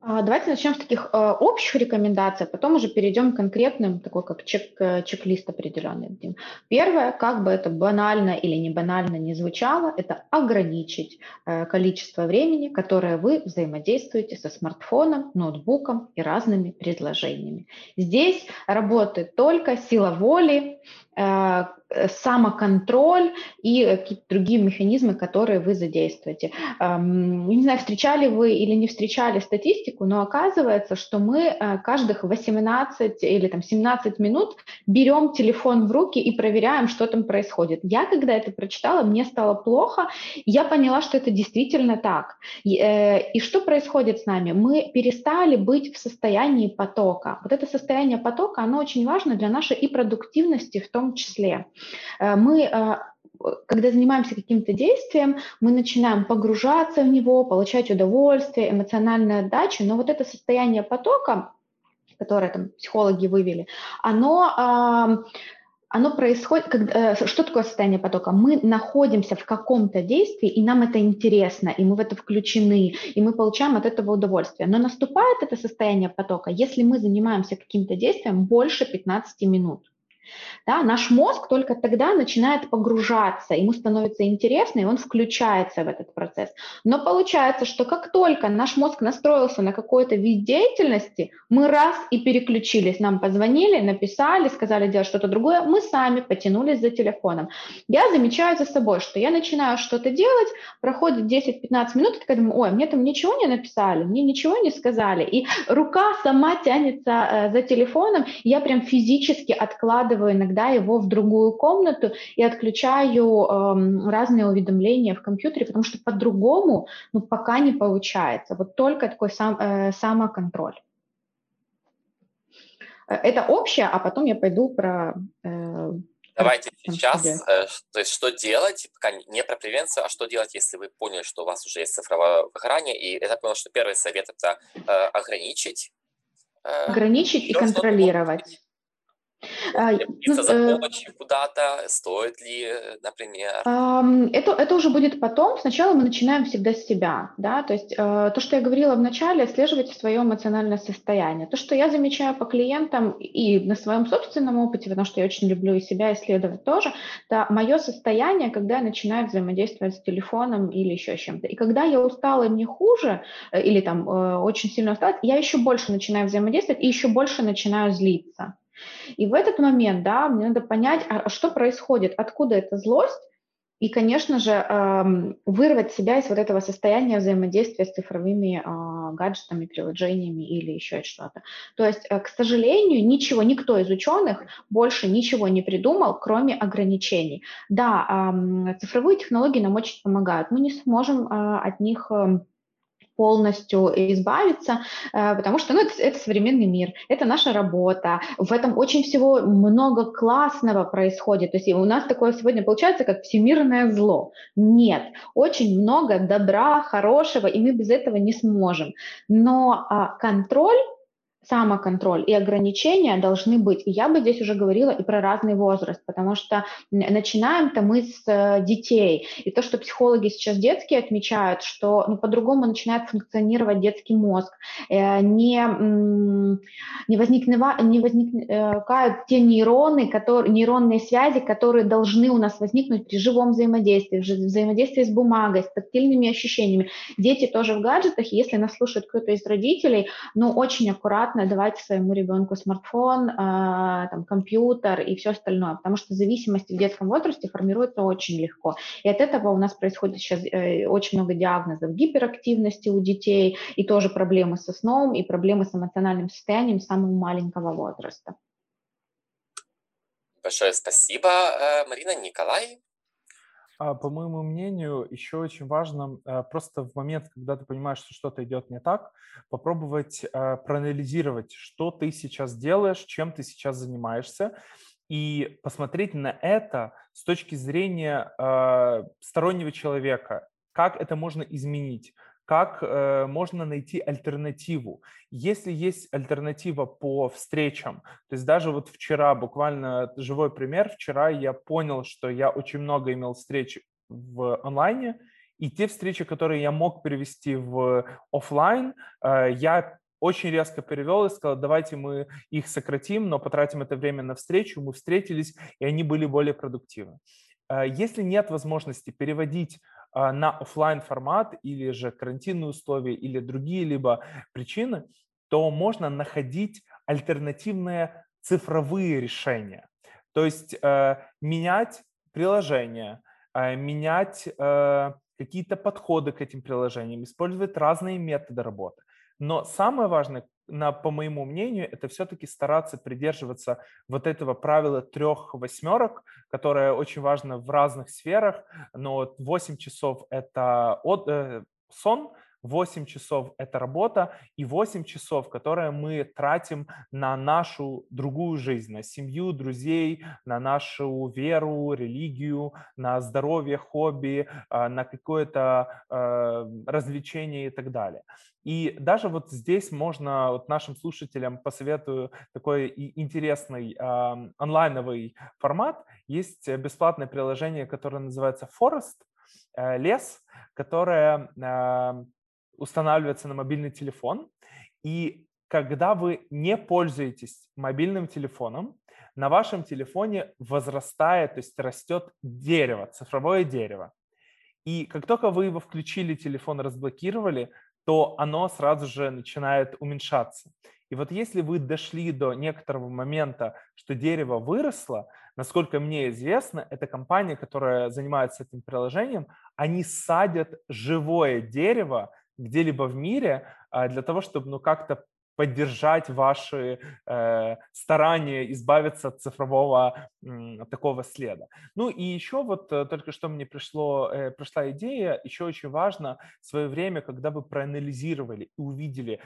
Speaker 2: А, давайте начнем с таких э, общих рекомендаций, а потом уже перейдем к конкретным, такой как чек, э, чек-лист определенный. Первое, как бы это банально или не банально не звучало, это ограничить э, количество времени, которое вы взаимодействуете со смартфоном, ноутбуком и разными предложениями. Здесь работает только сила воли, самоконтроль и какие-то другие механизмы, которые вы задействуете. Эм, не знаю, встречали вы или не встречали статистику, но оказывается, что мы э, каждых 18 или там 17 минут берем телефон в руки и проверяем, что там происходит. Я, когда это прочитала, мне стало плохо, я поняла, что это действительно так. И, э, что происходит с нами? Мы перестали быть в состоянии потока. Вот это состояние потока, оно очень важно для нашей и продуктивности в том том числе. Э, мы э, когда занимаемся каким-то действием, мы начинаем погружаться в него, получать удовольствие, эмоциональную отдачу, но вот это состояние потока, которое там психологи вывели, оно, оно происходит, когда, э, что такое состояние потока? Мы находимся в каком-то действии, и нам это интересно, и мы в это включены, и мы получаем от этого удовольствие. Но наступает это состояние потока, если мы занимаемся каким-то действием больше 15 минут. Да, наш мозг только тогда начинает погружаться, ему становится интересно, и он включается в этот процесс. Но получается, что как только наш мозг настроился на какой-то вид деятельности, мы раз и переключились, нам позвонили, написали, сказали делать что-то другое, мы сами потянулись за телефоном. Я замечаю за собой, что я начинаю что-то делать, проходит 10-15 минут, и такая думаю, ой, мне там ничего не написали, мне ничего не сказали, и рука сама тянется э, за телефоном, я прям физически откладываю иногда иногда его в другую комнату и отключаю э, разные уведомления в компьютере, потому что по-другому ну, пока не получается. Вот только такой сам, э, самоконтроль. Э, это общее, а потом я пойду про э,
Speaker 1: Давайте сейчас, э, то есть что делать, пока не про превенцию, а что делать, если вы поняли, что у вас уже есть цифровое выгорание, и я понял, что первый совет – это э, ограничить.
Speaker 2: Э, ограничить и контролировать.
Speaker 1: За э, помощью куда-то, стоит ли, например?
Speaker 2: Это, это уже будет потом. Сначала мы начинаем всегда с себя, да, то есть э, то, что я говорила в начале, отслеживать свое эмоциональное состояние. То, что я замечаю по клиентам и на своем собственном опыте, потому что я очень люблю и себя исследовать тоже, это мое состояние, когда я начинаю взаимодействовать с телефоном или еще чем-то. И когда я устала мне хуже, э, или там очень сильно устала, я еще больше начинаю взаимодействовать и еще больше начинаю злиться. И в этот момент, да, мне надо понять, а, а что происходит, откуда эта злость, и, конечно же, эм, вырвать себя из вот этого состояния взаимодействия с цифровыми а, гаджетами, приложениями или еще что-то. То есть, э, к сожалению, ничего, никто из ученых больше ничего не придумал, кроме ограничений. Да, цифровые технологии нам очень помогают. Мы не сможем э, от них эм, полностью избавиться, э, потому что ну, это, это современный мир, это наша работа, в этом очень всего много классного происходит. То есть у нас такое сегодня получается, как всемирное зло. Нет, очень много добра, хорошего, и мы без этого не сможем. Но а, контроль самоконтроль и ограничения должны быть. И я бы здесь уже говорила и про разный возраст, потому что начинаем-то мы с э, детей. И то, что психологи сейчас детские отмечают, что ну, по-другому начинает функционировать детский мозг, э, не, не, возникнува, не возникают те нейроны, которые, нейронные связи, которые должны у нас возникнуть при живом взаимодействии, взаимодействии с бумагой, с тактильными ощущениями. Дети тоже в гаджетах, если нас слушает кто-то из родителей, ну, очень аккуратно адекватно давать своему ребенку смартфон, а, там, компьютер и все остальное, потому что зависимость в детском возрасте формируется очень легко. И от этого у нас происходит сейчас э, очень много диагнозов гиперактивности у детей, и тоже проблемы со сном, и проблемы с эмоциональным состоянием самого маленького возраста.
Speaker 1: Большое спасибо, э, Марина Николай.
Speaker 3: А, по моему мнению, еще очень важно а, просто в момент, когда ты понимаешь, что что-то идет не так, попробовать а, проанализировать, что ты сейчас делаешь, чем ты сейчас занимаешься, и посмотреть на это с точки зрения стороннего человека, как это можно изменить, как э, можно найти альтернативу. Если есть альтернатива по встречам, то есть даже вот вчера, буквально живой пример, вчера я понял, что я очень много имел встреч в онлайне, и те встречи, которые я мог перевести в офлайн, э, я очень резко перевел и сказал, давайте мы их сократим, но потратим это время на встречу. Мы встретились, и они были более продуктивны. Э, если нет возможности переводить на офлайн формат или же карантинные условия или другие либо причины, то можно находить альтернативные цифровые решения. То есть э, менять приложения, э, менять э, какие-то подходы к этим приложениям, использовать разные методы работы. Но самое важное, на, по моему мнению, это все-таки стараться придерживаться вот этого правила трех восьмерок, которое очень важно в разных сферах, но 8 часов – это от, э, сон, 8 часов – это работа, и 8 часов, которые мы тратим на нашу другую жизнь, на семью, друзей, на нашу веру, религию, на здоровье, хобби, а, на какое-то э, развлечение и так далее. И даже вот здесь можно вот нашим слушателям посоветую такой интересный э, онлайновый формат. Есть бесплатное приложение, которое называется Forest, э, лес, которое э, устанавливается на мобильный телефон. И когда вы не пользуетесь мобильным телефоном, на вашем телефоне возрастает, то есть растет дерево, цифровое дерево. И как только вы его включили, телефон разблокировали, то оно сразу же начинает уменьшаться. И вот если вы дошли до некоторого момента, что дерево выросло, насколько мне известно, это компания, которая занимается этим приложением, они садят живое дерево где-либо в мире а, для того, чтобы ну, как-то поддержать ваши э, старания избавиться от цифрового э, такого следа. Ну и еще вот э, только что мне пришло, э, пришла идея, еще очень важно в свое время, когда вы проанализировали и увидели,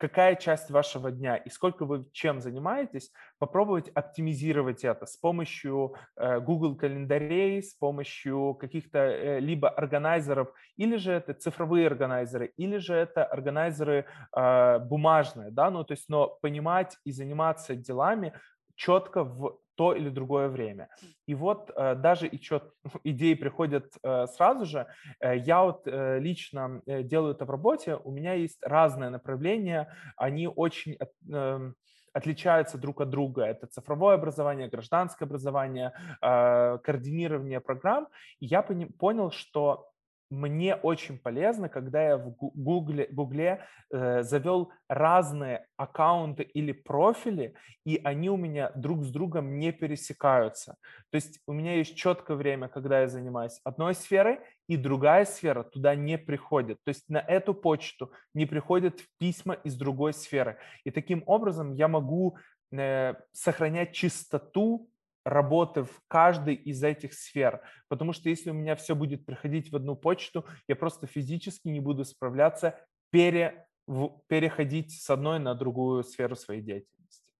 Speaker 3: какая часть вашего дня и сколько вы чем занимаетесь, попробовать оптимизировать это с помощью э, Google календарей, с помощью каких-то э, либо органайзеров, или же это цифровые органайзеры, или же это органайзеры э, бумажные, да, ну то есть, но понимать и заниматься делами четко в то или другое время. И вот э, даже и чет, [LAUGHS] идеи приходят э, сразу же. Э, я вот лично делаю это в работе, у меня есть разные направления, они очень от, э, отличаются друг от друга. Это цифровое образование, гражданское образование, координирование программ. И я понял, что мне очень полезно, когда я в Гугле, Гугле э, завел разные аккаунты или профили, и они у меня друг с другом не пересекаются. То есть у меня есть четкое время, когда я занимаюсь одной сферой, и другая сфера туда не приходит. То есть на эту почту не приходят письма из другой сферы. И таким образом я могу э, сохранять чистоту работы в каждой из этих сфер. Потому что если у меня все будет приходить в одну почту, я просто физически не буду справляться пере, в, переходить с одной на другую сферу своей деятельности.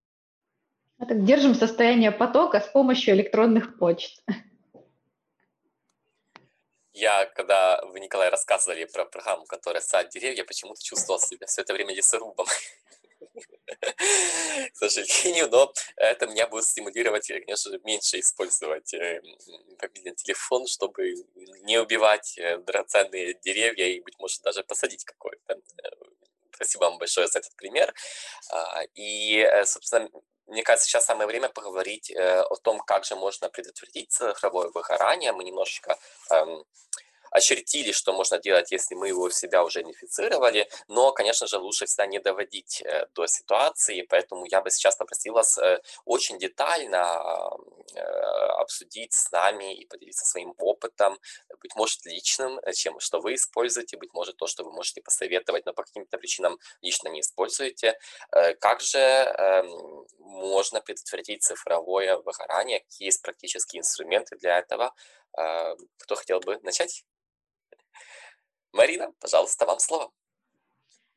Speaker 2: А так держим состояние потока с помощью электронных почт.
Speaker 1: Я, когда вы, Николай, рассказывали про программу, которая сад деревья, почему-то чувствовал себя все это время лесорубом. [LAUGHS] [LAUGHS] к сожалению, но это меня будет стимулировать, конечно же, меньше использовать э, мобильный телефон, чтобы не убивать э, драгоценные деревья и, быть может, даже посадить какой-то. Э, спасибо вам большое за этот пример. А, и, собственно, мне кажется, сейчас самое время поговорить о том, как же можно предотвратить цифровое выгорание. Мы немножечко эм, очертили, что можно делать, если мы его в себя уже инфицировали, но, конечно же, лучше всегда не доводить э, до ситуации, поэтому я бы сейчас попросил вас э, очень детально э, обсудить с нами и поделиться своим опытом, быть может, личным, чем что вы используете, быть может, то, что вы можете посоветовать, но по каким-то причинам лично не используете. Как же эм, можно предотвратить цифровое выгорание? Какие есть практические инструменты для этого? Кто хотел бы начать? Марина, пожалуйста, вам слово.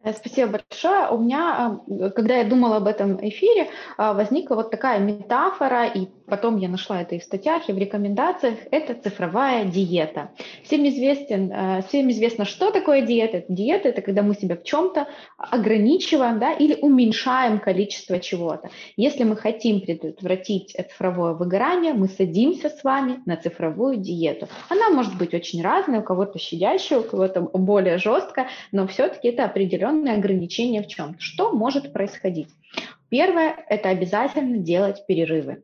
Speaker 2: Э, спасибо большое. У меня, э, когда я думала об этом эфире, э, возникла вот такая метафора, и потом я нашла это и в статьях, и в рекомендациях, это цифровая диета. Всем, известен, всем известно, что такое диета. Диета – это когда мы себя в чем-то ограничиваем да, или уменьшаем количество чего-то. Если мы хотим предотвратить цифровое выгорание, мы садимся с вами на цифровую диету. Она может быть очень разная, у кого-то щадящая, у кого-то более жесткая, но все-таки это определенно определенные ограничения в чем. Что может происходить? Первое – это обязательно делать перерывы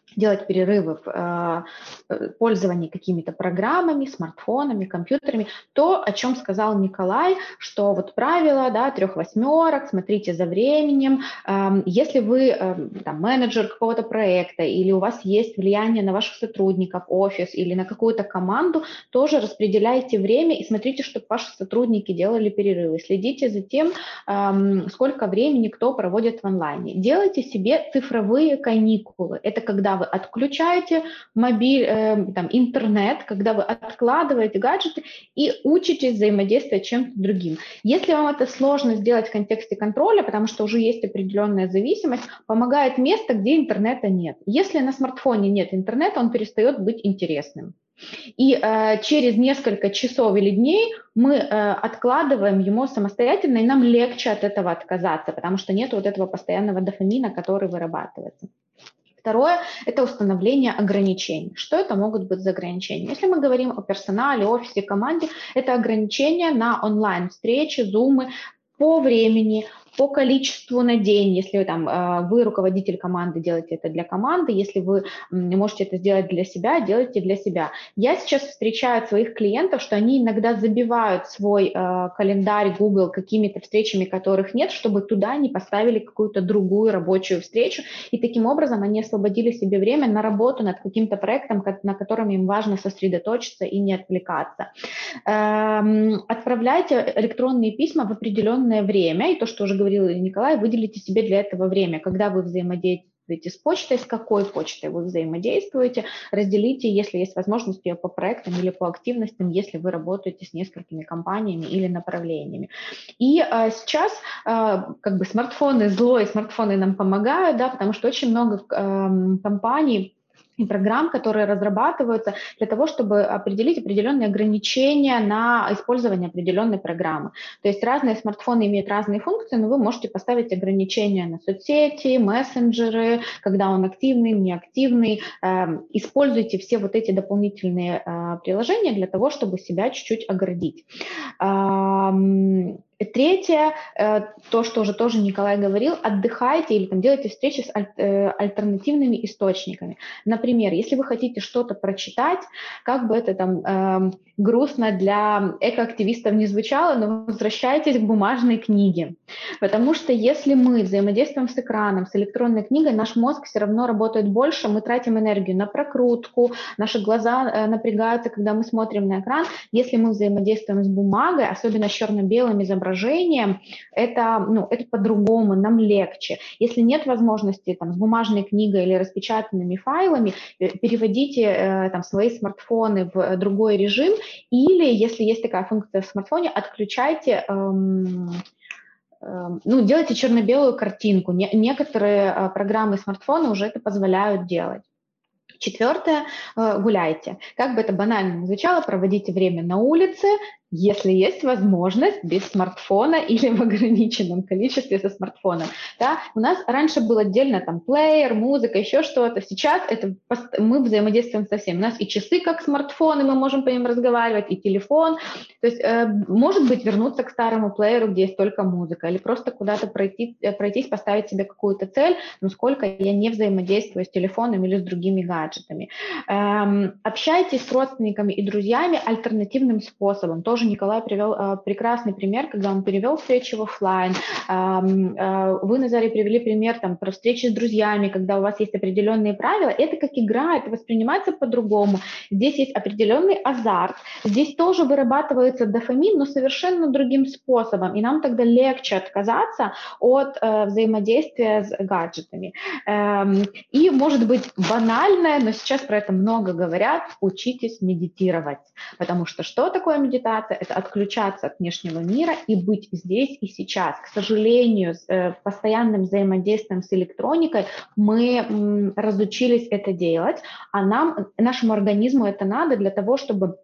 Speaker 2: делать перерывы в э, э, пользовании какими-то программами, смартфонами, компьютерами. То, о чем сказал Николай, что вот правило да, трех восьмерок, смотрите за временем. Э, если вы э, там, менеджер какого-то проекта или у вас есть влияние на ваших сотрудников, офис или на какую-то команду, тоже распределяйте время и смотрите, чтобы ваши сотрудники делали перерывы. Следите за тем, э, сколько времени кто проводит в онлайне. Делайте себе цифровые каникулы. Это когда вы отключаете мобиль, э, там, интернет, когда вы откладываете гаджеты и учитесь взаимодействовать чем-то другим. Если вам это сложно сделать в контексте контроля, потому что уже есть определенная зависимость, помогает место, где интернета нет. Если на смартфоне нет интернета, он перестает быть интересным. И э, через несколько часов или дней мы э, откладываем ему самостоятельно, и нам легче от этого отказаться, потому что нет вот этого постоянного дофамина, который вырабатывается. Второе – это установление ограничений. Что это могут быть за ограничения? Если мы говорим о персонале, офисе, команде, это ограничения на онлайн-встречи, зумы по времени, по количеству на день, если там а, вы руководитель команды, делаете это для команды, если вы можете это сделать для себя, делайте для себя. Я сейчас встречаю своих клиентов, что они иногда забивают свой а, календарь Google какими-то встречами, которых нет, чтобы туда не поставили какую-то другую рабочую встречу, и таким образом они освободили себе время на работу над каким-то проектом, на котором им важно сосредоточиться и не отвлекаться. Эм, отправляйте электронные письма в определенное время, и то, что уже говорил Николай, выделите себе для этого время, когда вы взаимодействуете с почтой, с какой почтой вы взаимодействуете, разделите, если есть возможность, ее по проектам или по активностям, если вы работаете с несколькими компаниями или направлениями. И а, сейчас а, как бы смартфоны зло, смартфоны нам помогают, да, потому что очень много а, компаний и программ, которые разрабатываются для того, чтобы определить определенные ограничения на использование определенной программы. То есть разные смартфоны имеют разные функции, но вы можете поставить ограничения на соцсети, мессенджеры, когда он активный, неактивный. Эм, используйте все вот эти дополнительные э, приложения для того, чтобы себя чуть-чуть оградить. Третье, э, то, что уже тоже Николай говорил, отдыхайте или там делайте встречи с э, альтернативными источниками. Например, если вы хотите что-то прочитать, как бы это там э, грустно для экоактивистов не звучало, но возвращайтесь к бумажной книге. Потому что если мы взаимодействуем с экраном, с электронной книгой, наш мозг все равно работает больше, мы тратим энергию на прокрутку, наши глаза э, напрягаются, когда мы смотрим на экран. Если мы взаимодействуем с бумагой, особенно с черно-белым изображением, это, ну, это по-другому, нам легче. Если нет возможности там, с бумажной книгой или распечатанными файлами, э, переводите э, там, свои смартфоны в другой режим, или, если есть такая функция в смартфоне, отключайте эм, эм ну, делайте черно-белую картинку. Не, некоторые э, программы смартфона уже это позволяют делать. Четвертое, гуляйте. Как бы это банально ни звучало, проводите время на улице, если есть возможность без смартфона [LAUGHS] или в ограниченном количестве со смартфоном. Да? У нас раньше был отдельно там плеер, музыка, еще что-то. Сейчас это мы взаимодействуем со всем. У нас и часы как смартфоны, мы можем по ним разговаривать, и телефон. То есть, э, может быть, вернуться к старому плееру, где есть только музыка, или просто куда-то пройти, э, пройтись, поставить себе какую-то цель, но сколько я не взаимодействую с телефоном или с другими гаджетами. Эм, общайтесь с родственниками и друзьями альтернативным способом, тоже тоже Николай привел э, прекрасный пример, когда он перевел встречи в офлайн. Э, э, вы, Назаре, привели пример там, про встречи с друзьями, когда у вас есть определенные правила. Это как игра, это воспринимается по-другому. Здесь есть определенный азарт. Здесь тоже вырабатывается дофамин, но совершенно другим способом. И нам тогда легче отказаться от э, взаимодействия с гаджетами. Эм, и, может быть, банальное, но сейчас про это много говорят, учитесь медитировать. Потому что что такое медитация? Медитация – это отключаться от внешнего мира и быть здесь и сейчас. К сожалению, с э, постоянным взаимодействием с электроникой мы разучились это делать, а нам, нашему организму это надо для того, чтобы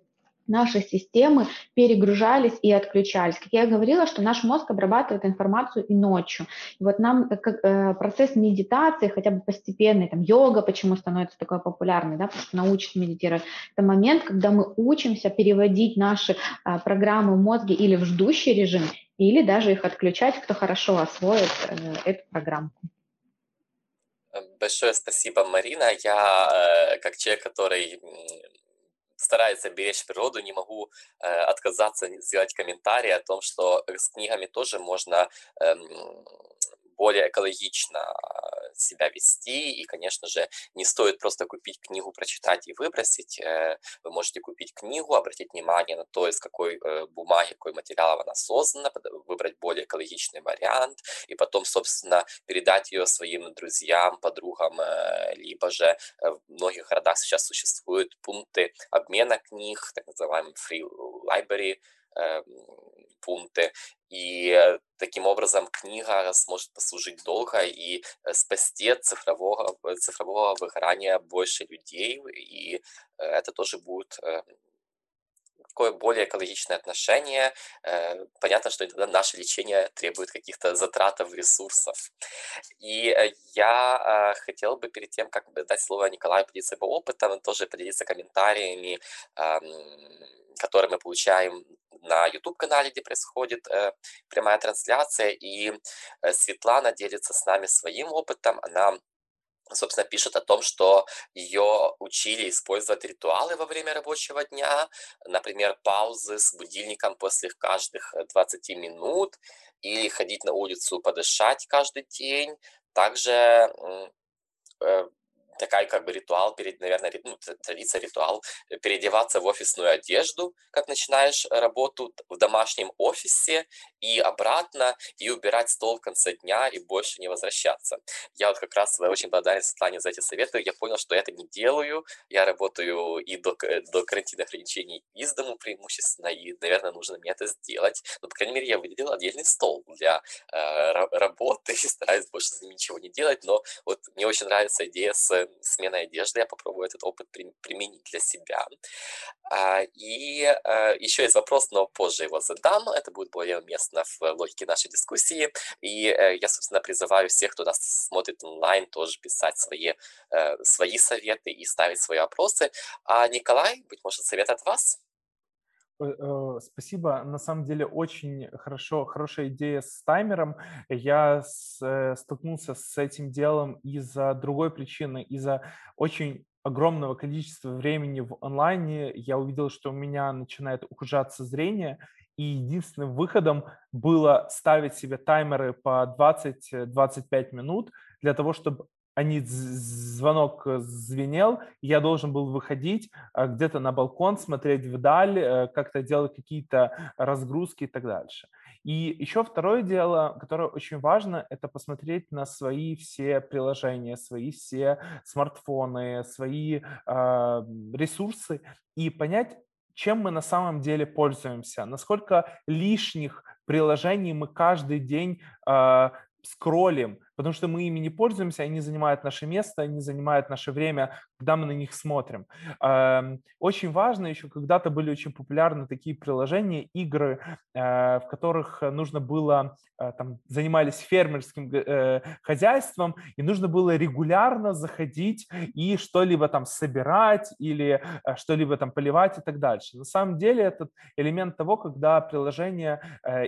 Speaker 2: наши системы перегружались и отключались. Как я говорила, что наш мозг обрабатывает информацию и ночью. И вот нам э, как, э, процесс медитации, хотя бы постепенный, там йога почему становится такой популярной, да, потому что научит медитировать, это момент, когда мы учимся переводить наши э, программы в мозге или в ждущий режим, или даже их отключать, кто хорошо освоит э, эту программку.
Speaker 1: Большое спасибо, Марина. Я, э, как человек, который старается беречь природу, не могу э, отказаться сделать комментарий о том, что с книгами тоже можно э, более экологично э, себя вести, и, конечно же, не стоит просто купить книгу, прочитать и выбросить. Э, вы можете купить книгу, обратить внимание на то, из какой э, бумаги, какой материал она создана, выбрать более экологичный вариант, и потом, собственно, передать ее своим друзьям, подругам, либо же в многих городах сейчас существуют пункты обмена книг, так называемые free library, эм, пункты. И таким образом книга сможет послужить долго и спасти цифрового, цифрового выгорания больше людей. И это тоже будет такое более экологичное отношение. Понятно, что тогда наше лечение требует каких-то затратов, ресурсов. И я хотел бы перед тем, как дать слово Николаю поделиться его опытом, тоже поделиться комментариями, которые мы получаем на YouTube-канале, где происходит э, прямая трансляция, и э, Светлана делится с нами своим опытом. Она собственно, пишет о том, что ее учили использовать ритуалы во время рабочего дня, например, паузы с будильником после каждых 20 минут, или ходить на улицу подышать каждый день. Также э, такая как бы ритуал, перед, наверное, ну, традиция, ритуал, э, переодеваться в офисную одежду, как начинаешь работу в домашнем офисе, и обратно, и убирать стол в конце дня, и больше не возвращаться. Я вот как раз очень благодарен Светлане за эти советы. Я понял, что я это не делаю. Я работаю и до, до карантинных ограничений из дому преимущественно, и, наверное, нужно мне это сделать. Но, по крайней мере, я выделил отдельный стол для э, работы и [LAUGHS] стараюсь больше ничего не делать. Но вот мне очень нравится идея с сменой одежды. Я попробую этот опыт при, применить для себя. А, и а, еще есть вопрос, но позже его задам. Это будет более уместно в логике нашей дискуссии. И э, я, собственно, призываю всех, кто нас смотрит онлайн, тоже писать свои, э, свои советы и ставить свои вопросы. А Николай, быть может, совет от вас?
Speaker 3: Э, спасибо. На самом деле очень хорошо, хорошая идея с таймером. Я с, столкнулся с этим делом из-за другой причины, из-за очень огромного количества времени в онлайне я увидел, что у меня начинает ухудшаться зрение, и единственным выходом было ставить себе таймеры по 20-25 минут для того, чтобы они звонок э, звенел, я должен был выходить э, где-то на балкон, смотреть вдаль, э, как-то делать какие-то разгрузки и так дальше. И еще второе дело, которое очень важно, это посмотреть на свои все приложения, свои все смартфоны, свои э, ресурсы и понять, чем мы на самом деле пользуемся, насколько лишних приложений мы каждый день э, скроллим, потому что мы ими не пользуемся, они занимают наше место, они занимают наше время, когда мы на них смотрим. Эм, очень важно еще, когда-то были очень популярны такие приложения, игры, э, в которых нужно было, э, там, занимались фермерским э, хозяйством, и нужно было регулярно заходить и что-либо там собирать или что-либо там поливать и так дальше. На самом деле этот элемент того, когда приложения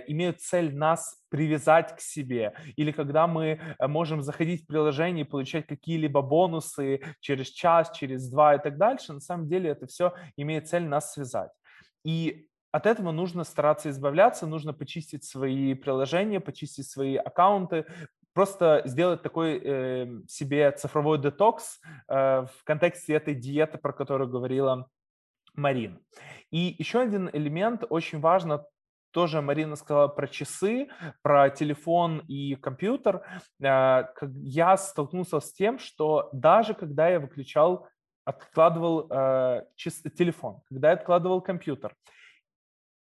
Speaker 3: имеют цель нас привязать к себе, или когда мы можем заходить в приложение и получать какие-либо бонусы через час, через два и так дальше. На самом деле это все имеет цель нас связать. И от этого нужно стараться избавляться, нужно почистить свои приложения, почистить свои аккаунты, просто сделать такой э, себе цифровой детокс э, в контексте этой диеты, про которую говорила Марина. И еще один элемент очень важно тоже Марина сказала про часы, про телефон и компьютер. А, я столкнулся с тем, что даже когда я выключал, откладывал а, телефон, когда я откладывал компьютер,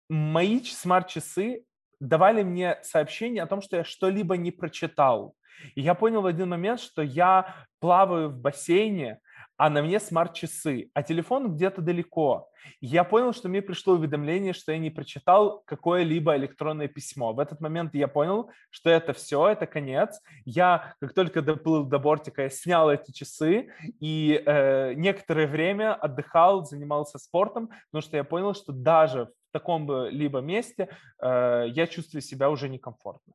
Speaker 3: мои смарт-часы давали мне сообщение о том, что я что-либо не прочитал. И я понял в один момент, что я плаваю в бассейне, а на мне смарт-часы, а телефон где-то далеко. Я понял, что мне пришло уведомление, что я не прочитал какое-либо электронное письмо. В этот момент я понял, что это все, это конец. Я, как только доплыл до бортика, я снял эти часы и э, некоторое время отдыхал, занимался спортом, потому что я понял, что даже в таком либо месте э, я чувствую себя уже некомфортно.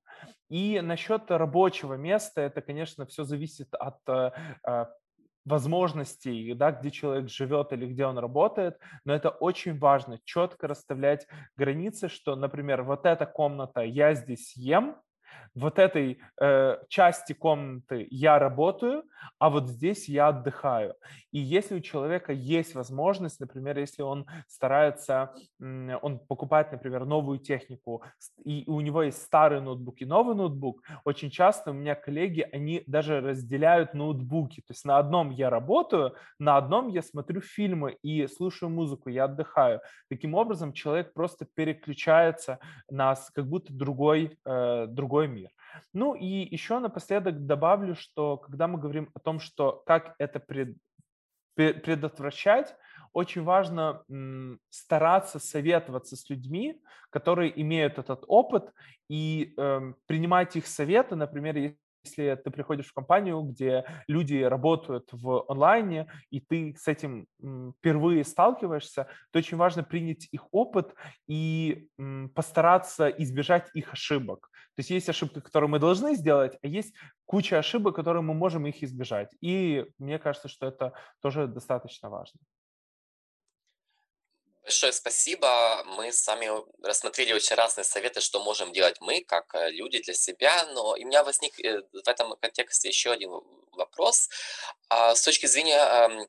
Speaker 3: И насчет рабочего места, это, конечно, все зависит от э, э возможностей, да, где человек живет или где он работает, но это очень важно, четко расставлять границы, что, например, вот эта комната, я здесь ем, вот этой э, части комнаты я работаю, а вот здесь я отдыхаю. И если у человека есть возможность, например, если он старается, он покупает, например, новую технику, и у него есть старый ноутбук и новый ноутбук, очень часто у меня коллеги, они даже разделяют ноутбуки. То есть на одном я работаю, на одном я смотрю фильмы и слушаю музыку, я отдыхаю. Таким образом, человек просто переключается на как будто другой, э, другой мир. Ну и еще напоследок добавлю, что когда мы говорим о том, что как это пред, предотвращать, очень важно стараться советоваться с людьми, которые имеют этот опыт, и э, принимать их советы, например, если ты приходишь в компанию, где люди работают в онлайне, и ты с этим впервые сталкиваешься, то очень важно принять их опыт и постараться избежать их ошибок. То есть есть ошибки, которые мы должны сделать, а есть куча ошибок, которые мы можем их избежать. И мне кажется, что это тоже достаточно важно.
Speaker 1: Большое спасибо. Мы с вами рассмотрели очень разные советы, что можем делать мы, как э, люди для себя. Но у меня возник э, в этом контексте еще один вопрос. А с точки зрения эм,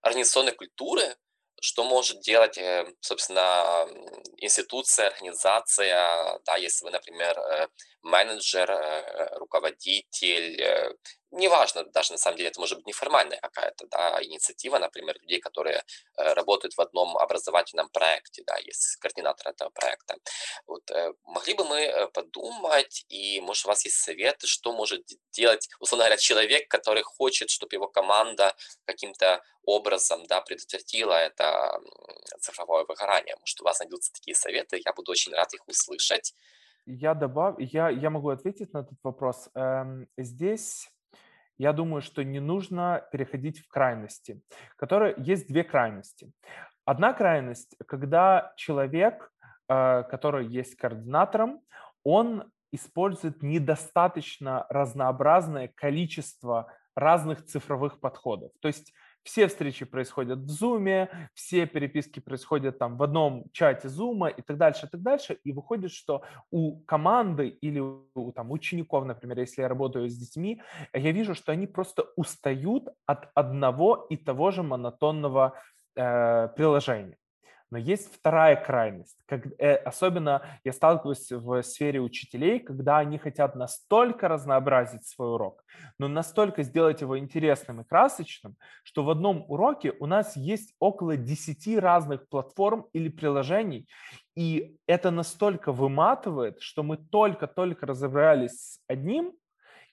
Speaker 1: организационной культуры, что может делать, э, собственно, институция, организация, да, если вы, например, менеджер, руководитель, неважно, даже на самом деле это может быть неформальная какая-то да, инициатива, например, людей, которые э, работают в одном образовательном проекте, да, есть координатор этого проекта. Вот, э, могли бы мы э, подумать, и может у вас есть советы, что может делать, условно говоря, человек, который хочет, чтобы его команда каким-то образом да, предотвратила это цифровое выгорание. Может, у вас найдутся такие советы, я буду очень рад их услышать.
Speaker 3: Я добавлю, я, я могу ответить на этот вопрос. Эм, здесь я думаю, что не нужно переходить в крайности, которые есть две крайности. Одна крайность, когда человек, э, который есть координатором, он использует недостаточно разнообразное количество разных цифровых подходов. То есть все встречи происходят в Zoom, все переписки происходят там в одном чате Zoom и так дальше, и так дальше. И выходит, что у команды или у там, учеников, например, если я работаю с детьми, я вижу, что они просто устают от одного и того же монотонного э, приложения. Но есть вторая крайность. Как, э, особенно я сталкиваюсь в сфере учителей, когда они хотят настолько разнообразить свой урок, но настолько сделать его интересным и красочным, что в одном уроке у нас есть около 10 разных платформ или приложений, и это настолько выматывает, что мы только-только разобрались с одним,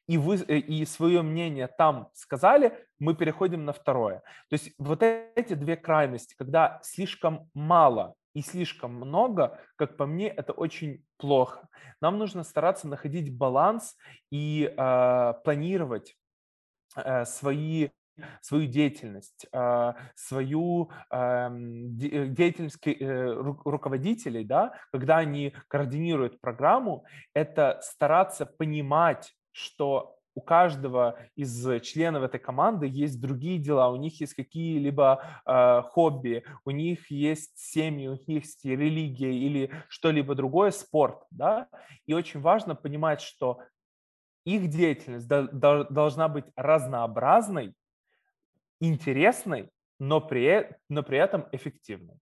Speaker 3: и, вы, э, и свое мнение там сказали, мы переходим на второе. То есть вот эти две крайности, когда слишком мало и слишком много, как по мне, это очень плохо. Нам нужно стараться находить баланс и э, планировать э, свои свою деятельность, э, свою эм, э, деятельность э, руководителей, да, когда они координируют программу, это стараться понимать, что у каждого из членов этой команды есть другие дела, у них есть какие-либо э, хобби, у них есть семьи, у них есть религия или что-либо другое, спорт, да, и очень важно понимать, что их деятельность до, до, должна быть разнообразной, интересной, но при, но при этом эффективной.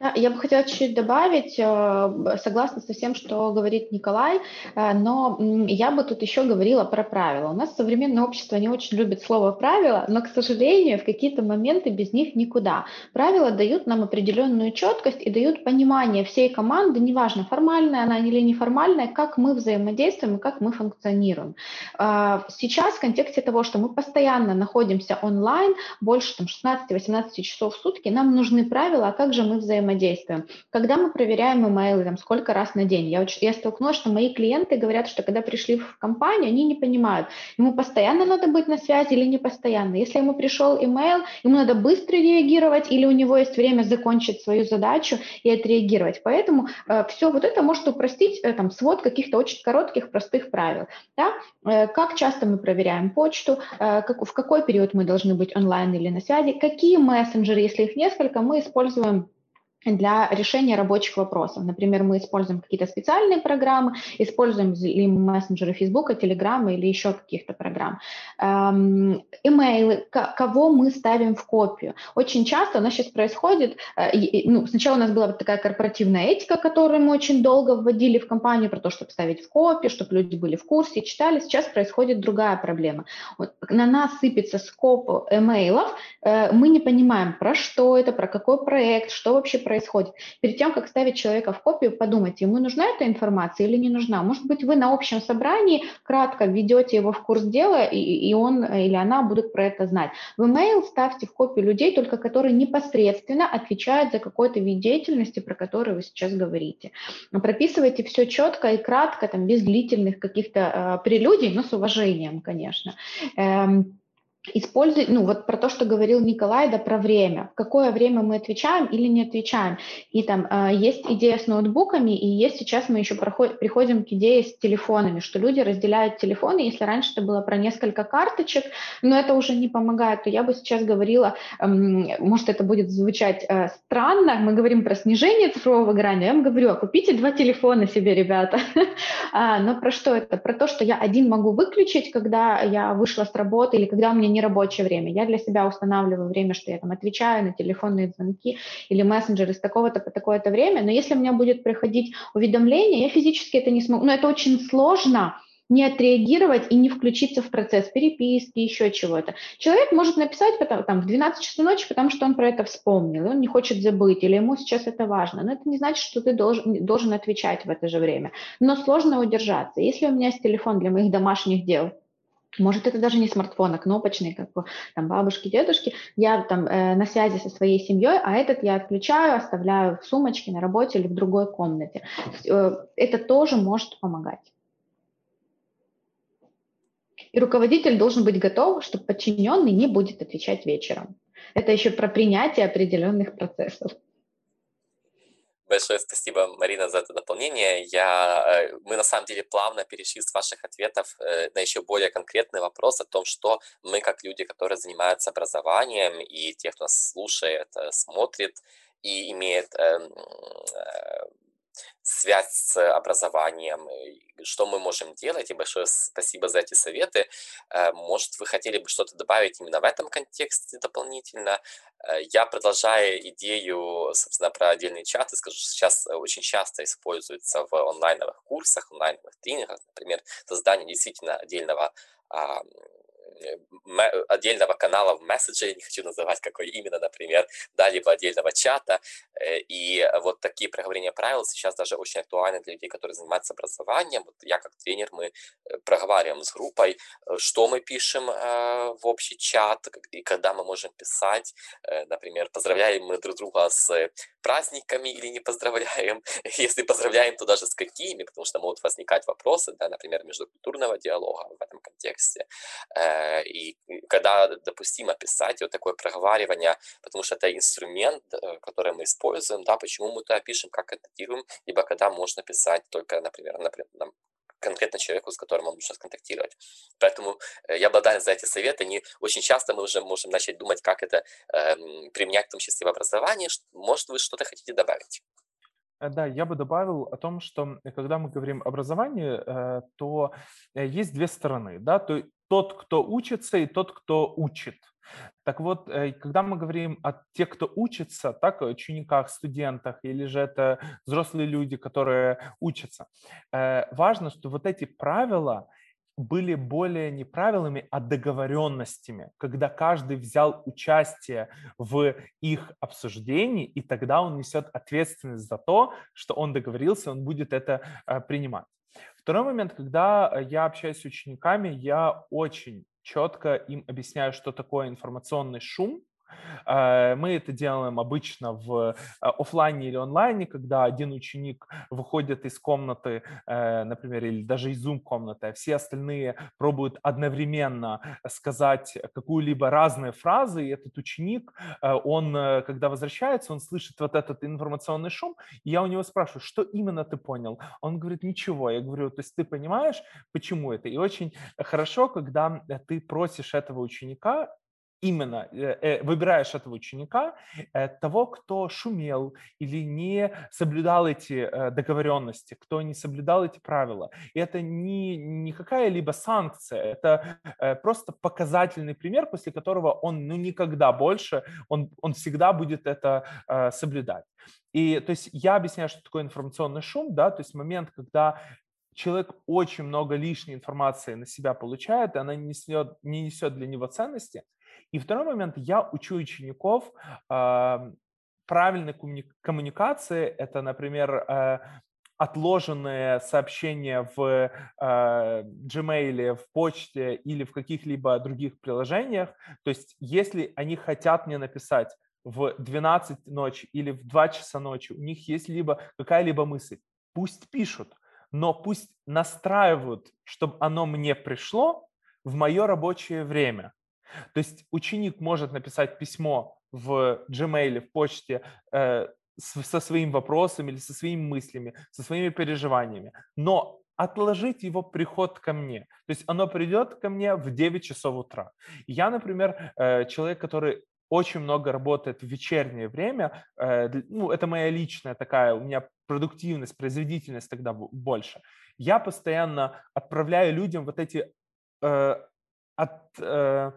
Speaker 2: Да, я бы хотела чуть-чуть добавить, э, согласна со всем, что говорит Николай, э, но я бы тут еще говорила про правила. У нас современное общество не очень любит слово «правила», но, к сожалению, в какие-то моменты без них никуда. Правила дают нам определенную четкость и дают понимание всей команды, неважно, формальная она или неформальная, как мы взаимодействуем и как мы функционируем. А, сейчас в контексте того, что мы постоянно находимся онлайн, больше там, 16-18 часов в сутки, нам нужны правила, а как же мы взаимодействуем взаимодействуем. Когда мы проверяем имейлы, там, сколько раз на день, я, я столкнулась, что мои клиенты говорят, что когда пришли в компанию, они не понимают, ему постоянно надо быть на связи или не постоянно. Если ему пришел имейл, ему надо быстро реагировать или у него есть время закончить свою задачу и отреагировать. Поэтому э, все вот это может упростить э, там, свод каких-то очень коротких, простых правил. Да? Э, как часто мы проверяем почту, э, как, в какой период мы должны быть онлайн или на связи, какие мессенджеры, если их несколько, мы используем для решения рабочих вопросов. Например, мы используем какие-то специальные программы, используем ли мессенджеры Facebook, Telegram или еще каких-то программ. Эм, имейлы, кого мы ставим в копию. Очень часто у нас сейчас происходит, э, ну, сначала у нас была такая корпоративная этика, которую мы очень долго вводили в компанию, про то, чтобы ставить в копию, чтобы люди были в курсе, читали. Сейчас происходит другая проблема. Вот на нас сыпется скоп имейлов, э, мы не понимаем, про что это, про какой проект, что вообще происходит. Перед тем, как ставить человека в копию, подумайте, ему нужна эта информация или не нужна. Может быть, вы на общем собрании кратко введете его в курс дела, и, и он или она будут про это знать. В email ставьте в копию людей, только которые непосредственно отвечают за какой-то вид деятельности, про который вы сейчас говорите. Прописывайте все четко и кратко, там, без длительных каких-то э, прелюдий, но с уважением, конечно. Эм, использовать, ну вот про то, что говорил Николай, да, про время, какое время мы отвечаем или не отвечаем. И там э, есть идея с ноутбуками, и есть сейчас мы еще проход, приходим к идее с телефонами, что люди разделяют телефоны, если раньше это было про несколько карточек, но это уже не помогает, то я бы сейчас говорила, э, может это будет звучать э, странно, мы говорим про снижение цифрового выгорания, я вам говорю, а купите два телефона себе, ребята. [LAUGHS] а, но про что это? Про то, что я один могу выключить, когда я вышла с работы или когда меня нерабочее время. Я для себя устанавливаю время, что я там отвечаю на телефонные звонки или мессенджеры с такого-то по такое-то время, но если у меня будет приходить уведомление, я физически это не смогу. Но это очень сложно, не отреагировать и не включиться в процесс переписки, еще чего-то. Человек может написать потом, там, в 12 часов ночи, потому что он про это вспомнил, и он не хочет забыть, или ему сейчас это важно. Но это не значит, что ты должен, должен отвечать в это же время. Но сложно удержаться. Если у меня есть телефон для моих домашних дел, может, это даже не смартфон, а кнопочный, как у там, бабушки, дедушки. Я там э, на связи со своей семьей, а этот я отключаю, оставляю в сумочке на работе или в другой комнате. Э, это тоже может помогать. И руководитель должен быть готов, что подчиненный не будет отвечать вечером. Это еще про принятие определенных процессов.
Speaker 1: Большое спасибо, Марина, за это дополнение. Я, э, мы на самом деле плавно перешли с ваших ответов э, на еще более конкретный вопрос о том, что мы как люди, которые занимаются образованием, и те, кто нас слушает, э, смотрит и имеет эм, связь с образованием, что мы можем делать, и большое спасибо за эти советы. Э, может, вы хотели бы что-то добавить именно в этом контексте дополнительно? Э, я, продолжаю идею, собственно, про отдельные чаты, скажу, что сейчас очень часто используется в онлайновых курсах, онлайновых тренингах, например, создание действительно отдельного отдельного канала в месседже, не хочу называть какой именно, например, да, либо отдельного чата. Э, и вот такие проговорения правил сейчас даже очень актуальны для людей, которые занимаются образованием. Вот я как тренер, мы э, проговариваем с группой, э, что мы пишем в общий чат, и когда мы можем писать. Например, поздравляем мы друг друга с праздниками или не поздравляем. [LAUGHS] Если поздравляем, то даже с какими, потому что могут возникать вопросы, да, например, междукультурного диалога в этом контексте. Э, и когда допустимо писать вот такое проговаривание, потому что это инструмент, э, который мы используем, да, почему мы туда пишем, как это делаем, либо когда можно писать только, например, например конкретно человеку, с которым он нужно сконтактировать. Поэтому э, я благодарен за эти советы. Не очень часто мы уже можем начать думать, как это э, применять, в том числе в образовании. Может, вы что-то хотите добавить?
Speaker 3: Да, я бы добавил о том, что когда мы говорим образование, то есть две стороны. Да? То тот, кто учится, и тот, кто учит. Так вот, э, когда мы говорим о тех, кто учится, так, о учениках, студентах, или же это взрослые люди, которые учатся, э, важно, что вот эти правила были более не правилами, а договоренностями, когда каждый взял участие в их обсуждении, и тогда он несет ответственность за то, что он договорился, он будет это э, принимать. Второй момент, когда э, я общаюсь с учениками, я очень четко им объясняю, что такое информационный шум, мы это делаем обычно в э, офлайне или онлайне, когда один ученик выходит из комнаты, э, например, или даже из Zoom-комнаты, а все остальные пробуют одновременно сказать какую-либо разные фразы, и этот ученик, он, когда возвращается, он слышит вот этот информационный шум, и я у него спрашиваю, что именно ты понял? Он говорит, ничего. Я говорю, то есть ты понимаешь, почему это? И очень хорошо, когда ты просишь этого ученика именно э, э, выбираешь этого ученика, э, того, кто шумел или не соблюдал эти договоренности, кто не соблюдал эти правила. И это не, не какая-либо санкция, это просто показательный пример, после которого он ну, никогда больше, он, он всегда будет это соблюдать. И то есть я объясняю, что такое информационный шум, да, то есть момент, когда человек очень много лишней информации на себя получает, и она не несет, не несет для него ценности, и второй момент, я учу учеников правильной коммуникации. Это, например, э, отложенные сообщения в э, Gmail, в почте или в каких-либо других приложениях. То есть если они хотят мне написать в 12 ночи или в 2 часа ночи, у них есть либо какая-либо мысль, пусть пишут, но пусть настраивают, чтобы оно мне пришло в мое рабочее время. То есть ученик может написать письмо в Gmail, в почте э, со своим вопросом или со своими мыслями, со своими переживаниями, но отложить его приход ко мне. То есть оно придет ко мне в 9 часов утра. Я, например, э, человек, который очень много работает в вечернее время. Э, ну, это моя личная такая, у меня продуктивность, производительность тогда больше. Я постоянно отправляю людям вот эти э, от, э,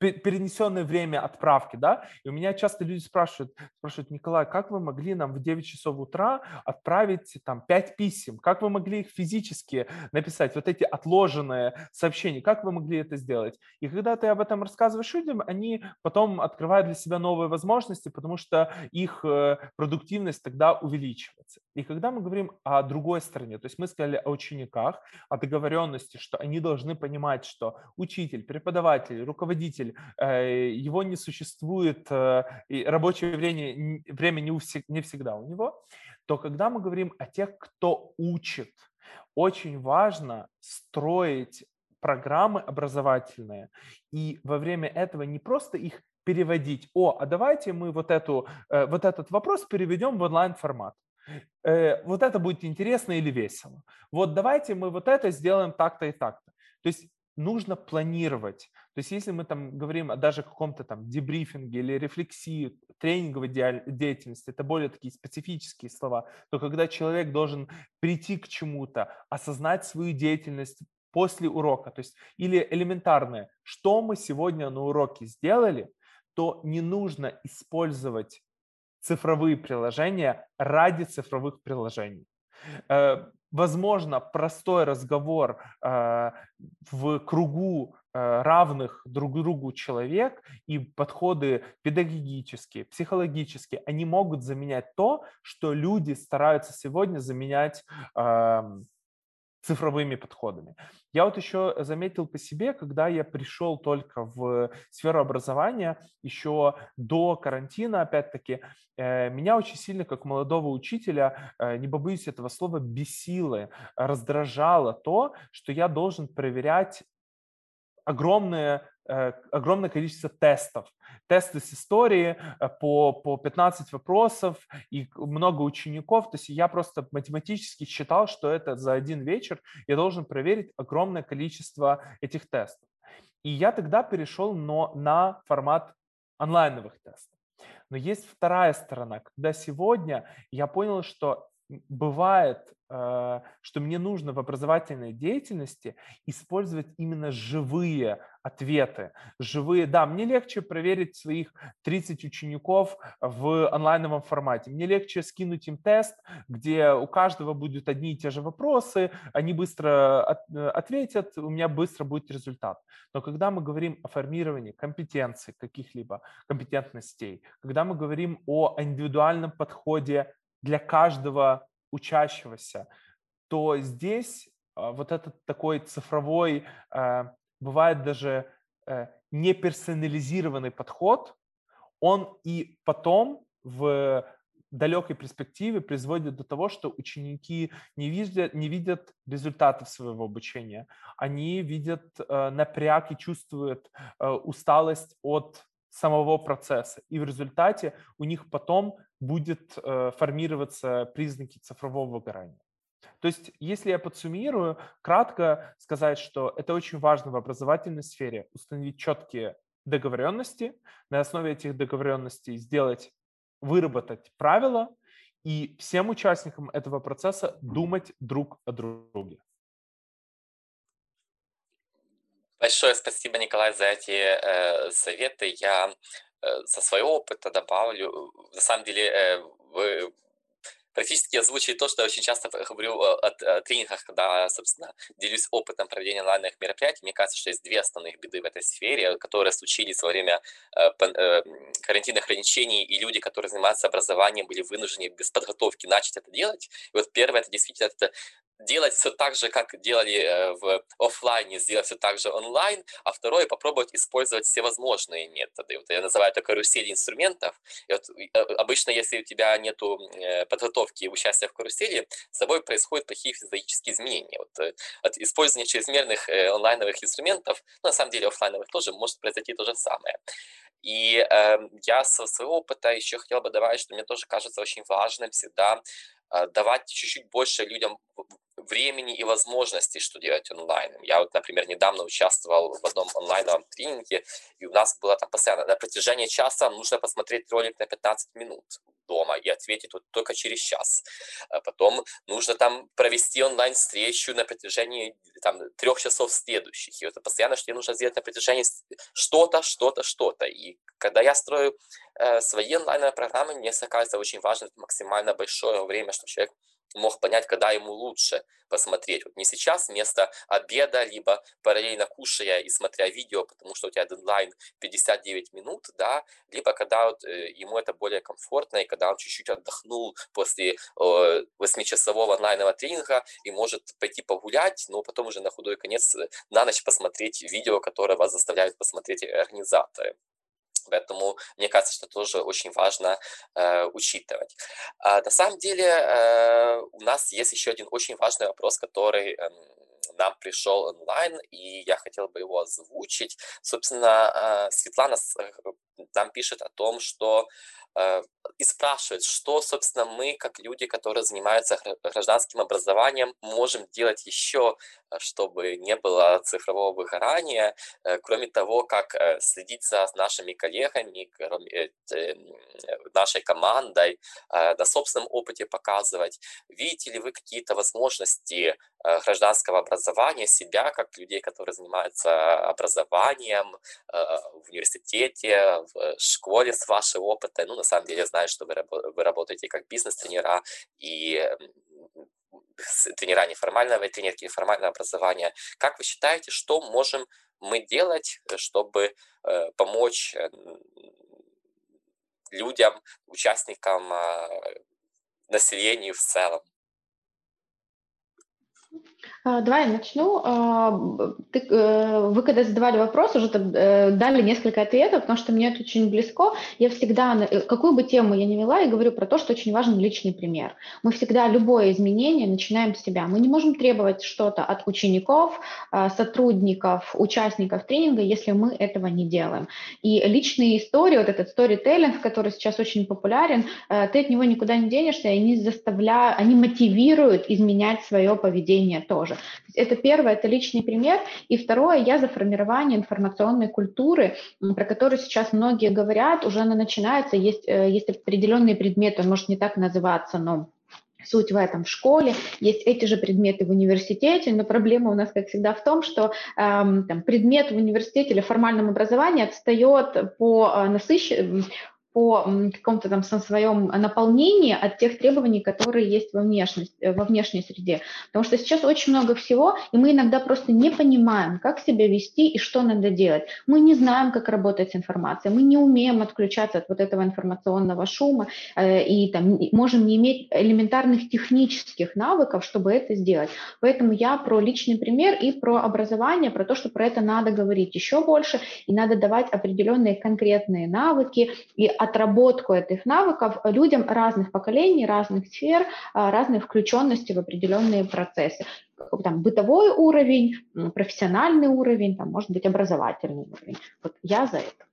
Speaker 3: перенесенное время отправки, да, и у меня часто люди спрашивают, спрашивают, Николай, как вы могли нам в 9 часов утра отправить там 5 писем, как вы могли их физически написать, вот эти отложенные сообщения, как вы могли это сделать? И когда ты об этом рассказываешь людям, они потом открывают для себя новые возможности, потому что их э, продуктивность тогда увеличивается. И когда мы говорим о другой стороне, то есть мы сказали о учениках, о договоренности, что они должны понимать, что учитель, преподаватель, руководитель, э, его не существует, э, и рабочее время, время не, не всегда у него, то когда мы говорим о тех, кто учит, очень важно строить программы образовательные и во время этого не просто их переводить, о, а давайте мы вот, эту, э, вот этот вопрос переведем в онлайн-формат. Вот это будет интересно или весело. Вот давайте мы вот это сделаем так-то и так-то. То есть нужно планировать. То есть если мы там говорим о даже каком-то там дебрифинге или рефлексии, тренинговой деятельности, это более такие специфические слова, то когда человек должен прийти к чему-то, осознать свою деятельность после урока, то есть или элементарное, что мы сегодня на уроке сделали, то не нужно использовать цифровые приложения ради цифровых приложений. Э, возможно, простой разговор э, в кругу э, равных друг другу человек и подходы педагогические, психологические, они могут заменять то, что люди стараются сегодня заменять эм, цифровыми подходами. Я вот еще заметил по себе, когда я пришел только в сферу образования, еще до карантина, опять-таки, э, меня очень сильно, как молодого учителя, э, не побоюсь этого слова, бесило, раздражало то, что я должен проверять огромное огромное количество тестов. Тесты с истории э, по, по 15 вопросов и много учеников. То есть я просто математически считал, что это за один вечер я должен проверить огромное количество этих тестов. И я тогда перешел но, на формат онлайновых тестов. Но есть вторая сторона, когда сегодня я понял, что бывает, э, что мне нужно в образовательной деятельности использовать именно живые ответы, живые. Да, мне легче проверить своих 30 учеников в онлайновом формате. Мне легче скинуть им тест, где у каждого будут одни и те же вопросы, они быстро э, ответят, у меня быстро будет результат. Но когда мы говорим о формировании компетенций каких-либо, компетентностей, когда мы говорим о индивидуальном подходе для каждого учащегося, то здесь а, вот этот такой цифровой, а, бывает даже э, неперсонализированный подход, он и потом в далекой перспективе приводит до того, что ученики не видят, не видят результатов своего обучения. Они видят э, напряг и чувствуют э, усталость от самого процесса. И в результате у них потом будет э, формироваться признаки цифрового выгорания. То есть, если я подсуммирую, кратко сказать, что это очень важно в образовательной сфере, установить четкие договоренности, на основе этих договоренностей сделать, выработать правила и всем участникам этого процесса думать друг о друге.
Speaker 1: Большое спасибо, Николай, за эти э, советы. Я э, со своего опыта добавлю. На самом деле, э, вы практически озвучили то, что я очень часто говорю о, о тренингах, когда, собственно, делюсь опытом проведения онлайнных мероприятий. Мне кажется, что есть две основных беды в этой сфере, которые случились во время э, э, карантинных ограничений, и люди, которые занимаются образованием, были вынуждены без подготовки начать это делать. И вот первое, это действительно это делать все так же, как делали э, в офлайне, сделать все так же онлайн, а второе попробовать использовать все возможные методы. Вот я называю это карусель инструментов. И вот э, обычно, если у тебя нет э, подготовки и участия в карусели, с тобой происходят плохие физиологические изменения. Вот от использования чрезмерных онлайновых инструментов, ну, на самом деле офлайновых тоже может произойти то же самое. И э, я со своего опыта еще хотел бы добавить, что мне тоже кажется очень важным всегда давать чуть-чуть больше людям времени и возможностей, что делать онлайн. Я вот, например, недавно участвовал в одном онлайновом тренинге, и у нас было там постоянно на протяжении часа нужно посмотреть ролик на 15 минут дома и ответить вот только через час. А потом нужно там провести онлайн-встречу на протяжении там, трех часов следующих. И это постоянно, что тебе нужно сделать на протяжении что-то, что-то, что-то. И когда я строю э, свои онлайновые программы, мне кажется очень важно максимально большое время, чтобы человек мог понять, когда ему лучше посмотреть. Вот не сейчас вместо обеда, либо параллельно кушая и смотря видео, потому что у тебя дедлайн 59 минут, да, либо когда вот, э, ему это более комфортно, и когда он чуть-чуть отдохнул после э, 8-часового онлайнового тренинга и может пойти погулять, но потом уже на худой конец э, на ночь посмотреть видео, которое вас заставляют посмотреть организаторы. Поэтому мне кажется, что тоже очень важно э, учитывать. А на самом деле э, у нас есть еще один очень важный вопрос, который э, нам пришел онлайн, и я хотел бы его озвучить. Собственно, э, Светлана э, нам пишет о том, что э, и спрашивает, что, собственно, мы, как люди, которые занимаются гражданским образованием, можем делать еще, э, чтобы не было цифрового выгорания, кроме того, как следить за нашими коллегами, нашей командой, на собственном опыте показывать. Видите ли вы какие-то возможности гражданского образования, себя, как людей, которые занимаются образованием в университете, в школе с вашего опыта. Ну, на самом деле, я знаю, что вы, вы работаете как бизнес-тренера и тренера неформального и тренерки неформального образования. Как вы считаете, что можем мы делать, чтобы э, помочь э, людям, участникам, э, населению в целом?
Speaker 2: А, давай я начну. А, ты, э, вы когда задавали вопрос, уже э, дали несколько ответов, потому что мне это очень близко. Я всегда, э, какую бы тему я ни вела, я говорю про то, что очень важен личный пример. Мы всегда любое изменение начинаем с себя. Мы не можем требовать что-то от учеников, а, сотрудников, участников тренинга, если мы этого не делаем. И личные истории, вот этот storytelling, который сейчас очень популярен, ты от него никуда не денешься, и они заставляют, они мотивируют изменять свое поведение тоже. Это первое, это личный пример. И второе, я за формирование информационной культуры, про которую сейчас многие говорят, уже она начинается, есть, э, есть определенные предметы, он может не так называться, но Суть в этом в школе, есть эти же предметы в университете, но проблема у нас, как всегда, в том, что эм, там, предмет в университете или формальном образовании отстает по э, насыщенности по какому-то там своем наполнении от тех требований, которые есть во, внешности, э, во внешней среде. Потому что сейчас очень много всего, и мы иногда просто не понимаем, как себя вести и что надо делать. Мы не знаем, как работать с информацией, мы не умеем отключаться от вот этого информационного шума э, и там, можем не иметь элементарных технических навыков, чтобы это сделать. Поэтому я про личный пример и про образование, про то, что про это надо говорить еще больше, и надо давать определенные конкретные навыки и отработку этих навыков людям разных поколений, разных сфер, а, разной включенности в определенные процессы. Там бытовой уровень, профессиональный уровень, там, может быть, образовательный уровень. Вот я за это.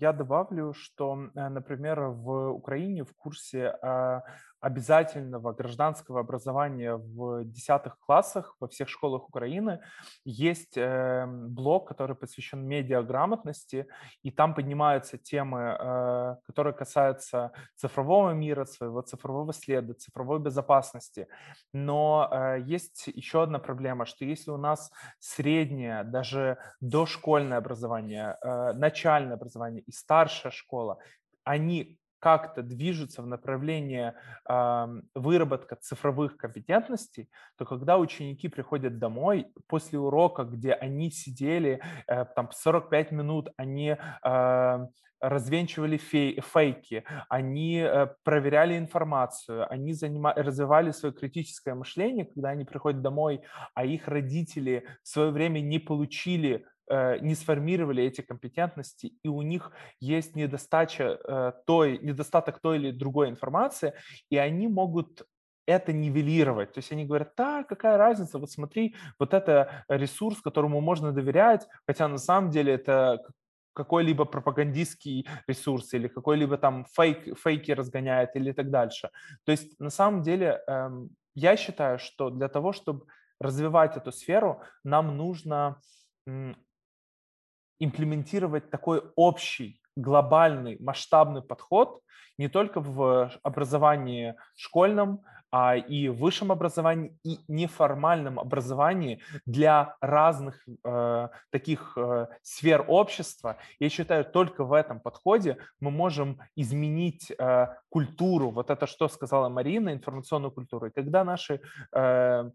Speaker 3: Я добавлю, что, э, например, в Украине в курсе а, обязательного гражданского образования в десятых классах во всех школах Украины есть эм, блок, который посвящен медиаграмотности, и там поднимаются темы, э, которые касаются цифрового мира, своего цифрового следа, цифровой безопасности. Но э, есть еще одна проблема, что если у нас среднее, даже дошкольное образование, э, начальное образование и старшая школа, они как-то движутся в направлении э, выработка цифровых компетентностей, то когда ученики приходят домой после урока, где они сидели э, там 45 минут, они э, развенчивали фей, фейки, они э, проверяли информацию, они занима, развивали свое критическое мышление, когда они приходят домой, а их родители в свое время не получили не сформировали эти компетентности, и у них есть недостача э, той, недостаток той или другой информации, и они могут это нивелировать. То есть они говорят, да, какая разница, вот смотри, вот это ресурс, которому можно доверять, хотя на самом деле это какой-либо пропагандистский ресурс или какой-либо там фейк, фейки разгоняет или так дальше. То есть на самом деле эм, я считаю, что для того, чтобы развивать эту сферу, нам нужно имплементировать такой общий, глобальный, масштабный подход не только в образовании школьном, а и в высшем образовании, и неформальном образовании для разных э, таких э, сфер общества. Я считаю, только в этом подходе мы можем изменить э, культуру, вот это, что сказала Марина, информационную культуру. И когда наши э,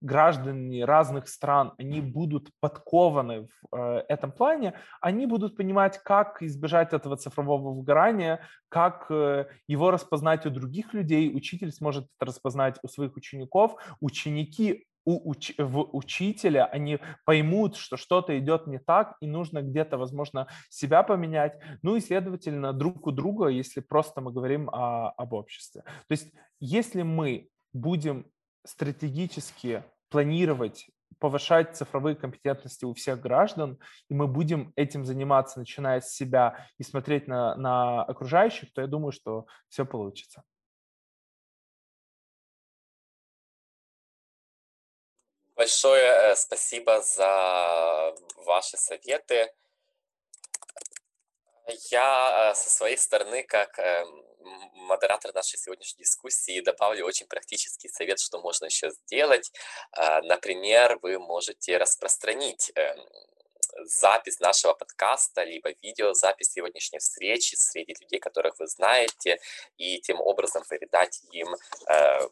Speaker 3: граждане разных стран, они будут подкованы в э, этом плане, они будут понимать, как избежать этого цифрового выгорания, как э, его распознать у других людей, учитель сможет это распознать у своих учеников, ученики у уч в учителя, они поймут, что что-то идет не так, и нужно где-то, возможно, себя поменять. Ну и, следовательно, друг у друга, если просто мы говорим о, об обществе. То есть, если мы будем стратегически планировать повышать цифровые компетентности у всех граждан, и мы будем этим заниматься, начиная с себя и смотреть на, на окружающих, то я думаю, что все получится.
Speaker 1: Большое э, спасибо за ваши советы. Я э, со своей стороны, как эм, модератор нашей сегодняшней дискуссии, добавлю очень практический совет, что можно еще сделать. А, например, вы можете распространить эм, запись нашего подкаста, либо видеозапись сегодняшней встречи среди людей, которых вы знаете, и тем образом передать им, э,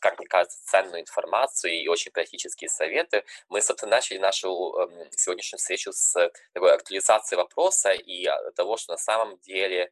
Speaker 1: как мне кажется, ценную информацию и очень практические советы. Мы, собственно, начали нашу эм, сегодняшнюю встречу с такой актуализации вопроса и того, что на самом деле а,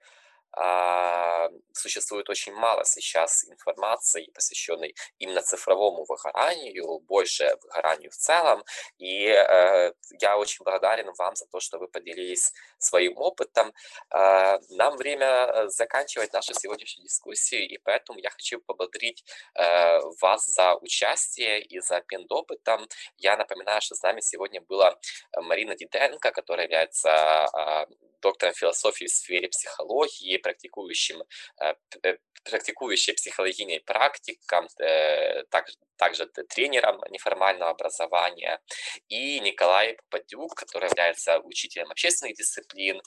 Speaker 1: существует очень мало сейчас информации, посвященной именно цифровому выгоранию, больше выгоранию в целом. И э, я очень благодарен вам за то, что вы поделились своим опытом. Э, нам время э, заканчивать нашу сегодняшнюю дискуссию, и поэтому я хочу поблагодарить э, вас за участие и за обмен опытом. Я напоминаю, что с нами сегодня была Марина Диденко, которая является э, доктором философии в сфере психологии, практикующим, э, э, практикующей психологиней практиком, э, также, также тренером неформального образования, и Николай Попадюк, который является учителем общественных дисциплин,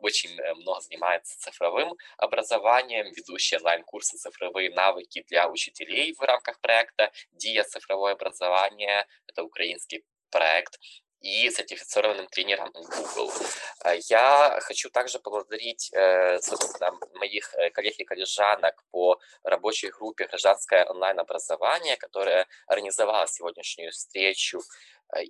Speaker 1: очень много занимается цифровым образованием, ведущий онлайн-курсы «Цифровые навыки для учителей» в рамках проекта «Дия. Цифровое образование». Это украинский проект и сертифицированным тренером Google. Э, я хочу также поблагодарить э, моих э, коллег и коллежанок по рабочей группе «Гражданское онлайн-образование», которая организовала сегодняшнюю встречу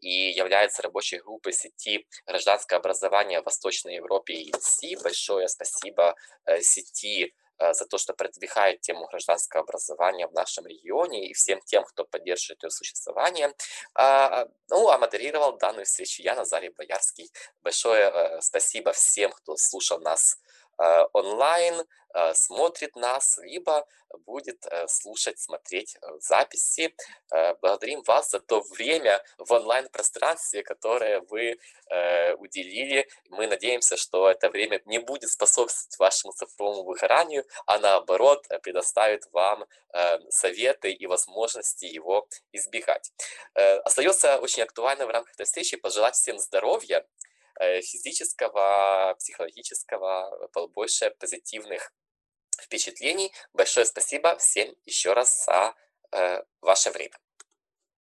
Speaker 1: и является рабочей группой сети «Гражданское образование в Восточной Европе» ENC. Большое спасибо сети Э, за то, что продвигает тему гражданского образования в нашем регионе и всем тем, кто поддерживает ее существование. А, ну, а модерировал данную встречу я, Назарий Боярский. Большое э, спасибо всем, кто слушал нас Э, онлайн, э, смотрит нас, либо будет э, слушать, смотреть записи. Благодарим вас за то время в онлайн-пространстве, которое вы уделили. Мы надеемся, что это время не будет способствовать вашему цифровому выгоранию, а наоборот предоставит вам советы и возможности его избегать. Остается очень актуально в рамках этой встречи пожелать всем здоровья, Э, физического, психологического, побольше позитивных впечатлений. Большое спасибо всем еще раз за э, ваше время.